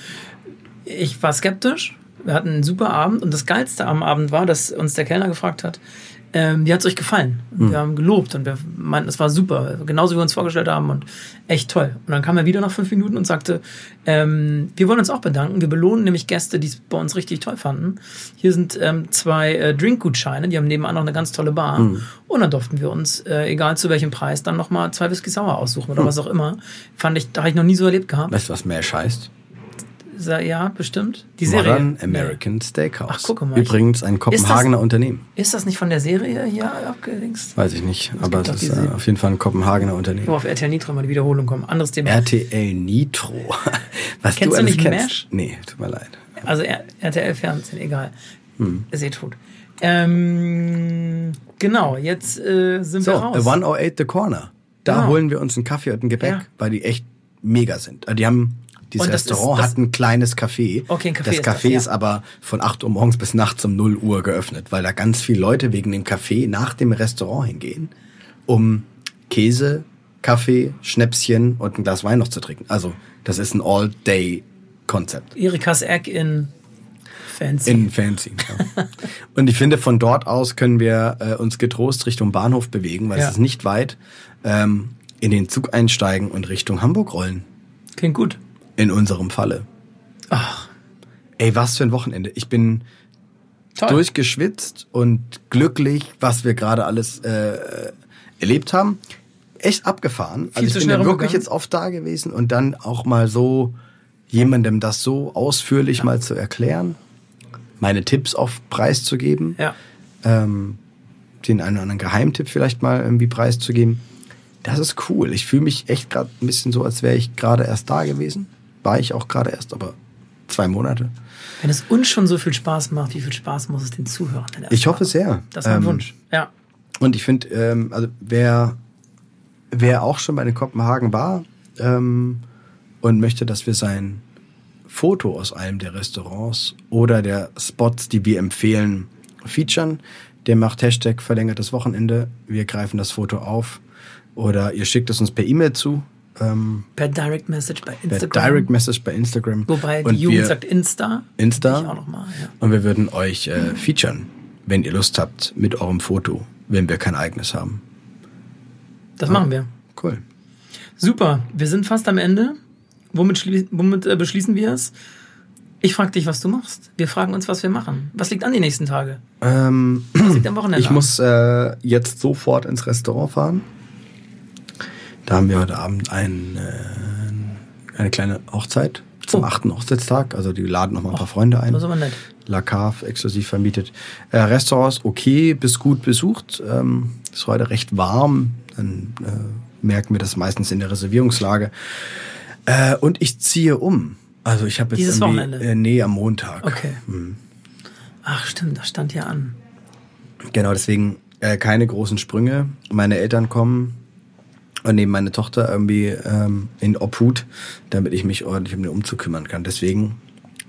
ich war skeptisch. Wir hatten einen super Abend und das Geilste am Abend war, dass uns der Kellner gefragt hat, ähm, die hat es euch gefallen. Hm. Wir haben gelobt und wir meinten, es war super, genauso wie wir uns vorgestellt haben und echt toll. Und dann kam er wieder nach fünf Minuten und sagte, ähm, wir wollen uns auch bedanken. Wir belohnen nämlich Gäste, die es bei uns richtig toll fanden. Hier sind ähm, zwei äh, Drinkgutscheine, die haben nebenan noch eine ganz tolle Bar. Hm. Und dann durften wir uns, äh, egal zu welchem Preis, dann nochmal zwei Whisky Sauer aussuchen oder was auch immer. Fand ich, da habe ich noch nie so erlebt gehabt. Weißt du, was Mash heißt? Ja, bestimmt. Die Serie. Modern American Steakhouse. Ach, gucke mal. Übrigens ein Kopenhagener Unternehmen. Ist das nicht von der Serie hier abgedingst? Weiß ich nicht, aber gibt es ist äh, auf jeden Fall ein Kopenhagener Unternehmen. Nur auf RTL Nitro mal die Wiederholung kommen. Anderes Thema. RTL Nitro. Was Kennst du alles nicht kennst. Mash? Nee, tut mir leid. Also RTL Fernsehen, egal. Hm. Ist eh tot. Ähm, genau, jetzt äh, sind So, wir raus. 108 The Corner. Da Genau. holen wir uns einen Kaffee und ein Gebäck, Ja. weil die echt mega sind. Also Die haben dieses ist- Restaurant das- hat ein kleines Café. Okay, ein Café das ist das, Café ist aber von 8 Uhr morgens bis nachts um 0 Uhr geöffnet, weil da ganz viele Leute wegen dem Café nach dem Restaurant hingehen, um Käse, Kaffee, Schnäpschen und ein Glas Wein noch zu trinken. Also, das ist ein All-Day-Konzept. Erikas Egg in Fancy. In Fancy. Ja. Und ich finde, von dort aus können wir äh, uns getrost Richtung Bahnhof bewegen, weil Ja. es ist nicht weit, ähm, in den Zug einsteigen und Richtung Hamburg rollen. Klingt gut. In unserem Falle. Ach, Ey, was für ein Wochenende. Ich bin toll. durchgeschwitzt und glücklich, was wir gerade alles äh, erlebt haben. Echt abgefahren. Viel also ich bin ja wirklich jetzt oft da gewesen und dann auch mal so jemandem das so ausführlich mal zu erklären, meine Tipps auf Preis zu geben. Ja. ähm, den einen oder anderen Geheimtipp vielleicht mal irgendwie preiszugeben. Das ist cool. Ich fühle mich echt gerade ein bisschen so, als wäre ich gerade erst da gewesen. War ich auch gerade erst, aber zwei Monate. Wenn es uns schon so viel Spaß macht, wie viel Spaß muss es den Zuhörern denn Ich hoffe machen? sehr. Das ist mein Ähm, Wunsch. Ja. Und ich finde, ähm, also wer, wer auch schon bei den Kopenhagen war ähm, und möchte, dass wir sein Foto aus einem der Restaurants oder der Spots, die wir empfehlen, featuren, der macht Hashtag verlängertes Wochenende. Wir greifen das Foto auf oder ihr schickt es uns per E-Mail zu, ähm, Per Direct Message bei per Instagram. Direct Message bei Instagram. Wobei und die Jugend wir, sagt Insta. Insta. Ich auch noch mal, ja. Und wir würden euch äh, featuren, wenn ihr Lust habt, mit eurem Foto, wenn wir kein eigenes haben. Das machen wir. Cool. Super, wir sind fast am Ende. Womit, womit äh, beschließen wir es? Ich frage dich, was du machst. Wir fragen uns, was wir machen. Was liegt an die nächsten Tage? Ähm, Was liegt am Wochenende ich an? muss äh, jetzt sofort ins Restaurant fahren. Da haben wir heute Abend ein, äh, eine kleine Hochzeit zum Oh. achten Hochzeitstag. Also die laden noch mal ein paar Freunde ein. Das ist aber nett. La Cave exklusiv vermietet. Äh, Restaurants okay bis gut besucht. Ähm, ist heute recht warm. Dann äh, merken wir das meistens in der Reservierungslage. Äh, und ich ziehe um. Also ich habe jetzt Dieses Wochenende? Äh, nee, am Montag. Okay. Hm. Ach, stimmt, das stand ja an. Genau, deswegen äh, keine großen Sprünge. Meine Eltern kommen und nehmen meine Tochter irgendwie ähm, in Obhut, damit ich mich ordentlich um den Umzug kümmern kann. Deswegen,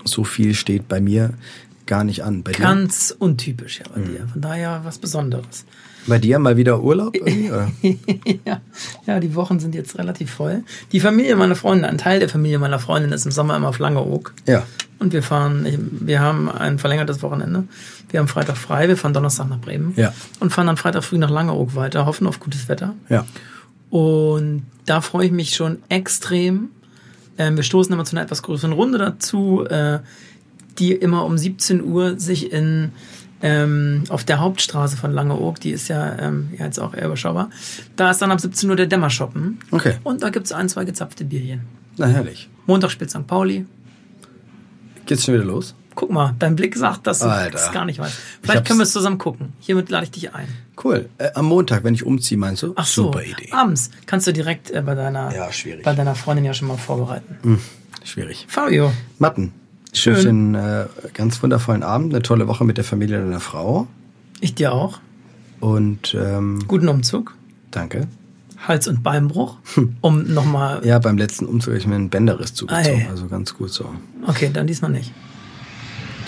so viel steht bei mir gar nicht an. Bei dir, Ganz untypisch ja bei dir. Von daher was Besonderes. bei dir mal wieder Urlaub? Ja. ja, die Wochen sind jetzt relativ voll. Die Familie meiner Freundin, ein Teil der Familie meiner Freundin ist im Sommer immer auf Langeoog. Ja. Und wir fahren, wir haben ein verlängertes Wochenende. Wir haben Freitag frei, wir fahren Donnerstag nach Bremen. Ja. Und fahren dann Freitag früh nach Langeoog weiter, hoffen auf gutes Wetter. Ja. Und da freue ich mich schon extrem. Ähm, wir stoßen immer zu einer etwas größeren Runde dazu, äh, die immer um 17 Uhr sich in ähm, auf der Hauptstraße von Langeoog, die ist ja, ähm, ja jetzt auch eher überschaubar, da ist dann ab 17 Uhr der Dämmershoppen. Okay. Und da gibt's ein, zwei gezapfte Bierchen. Na herrlich. Montag spielt St. Pauli. Geht's schon wieder los? Guck mal, dein Blick sagt, dass du das gar nicht weißt. Ich Vielleicht können wir es zusammen gucken. Hiermit lade ich dich ein. Cool. Äh, am Montag, wenn ich umziehe, meinst du? Ach so, Super Idee. abends kannst du direkt äh, bei deiner Ja, bei deiner Freundin ja schon mal vorbereiten. Hm, schwierig. Fabio, Matten. Ich Schön. wünsche dir einen äh, ganz wundervollen Abend, eine tolle Woche mit der Familie deiner Frau. ich dir auch. Und ähm, Guten Umzug. danke. Hals- und Beinbruch. Um nochmal. Ja, beim letzten Umzug habe ich mir einen Bänderriss zugezogen. Ei. Also ganz gut so. Okay, dann diesmal nicht.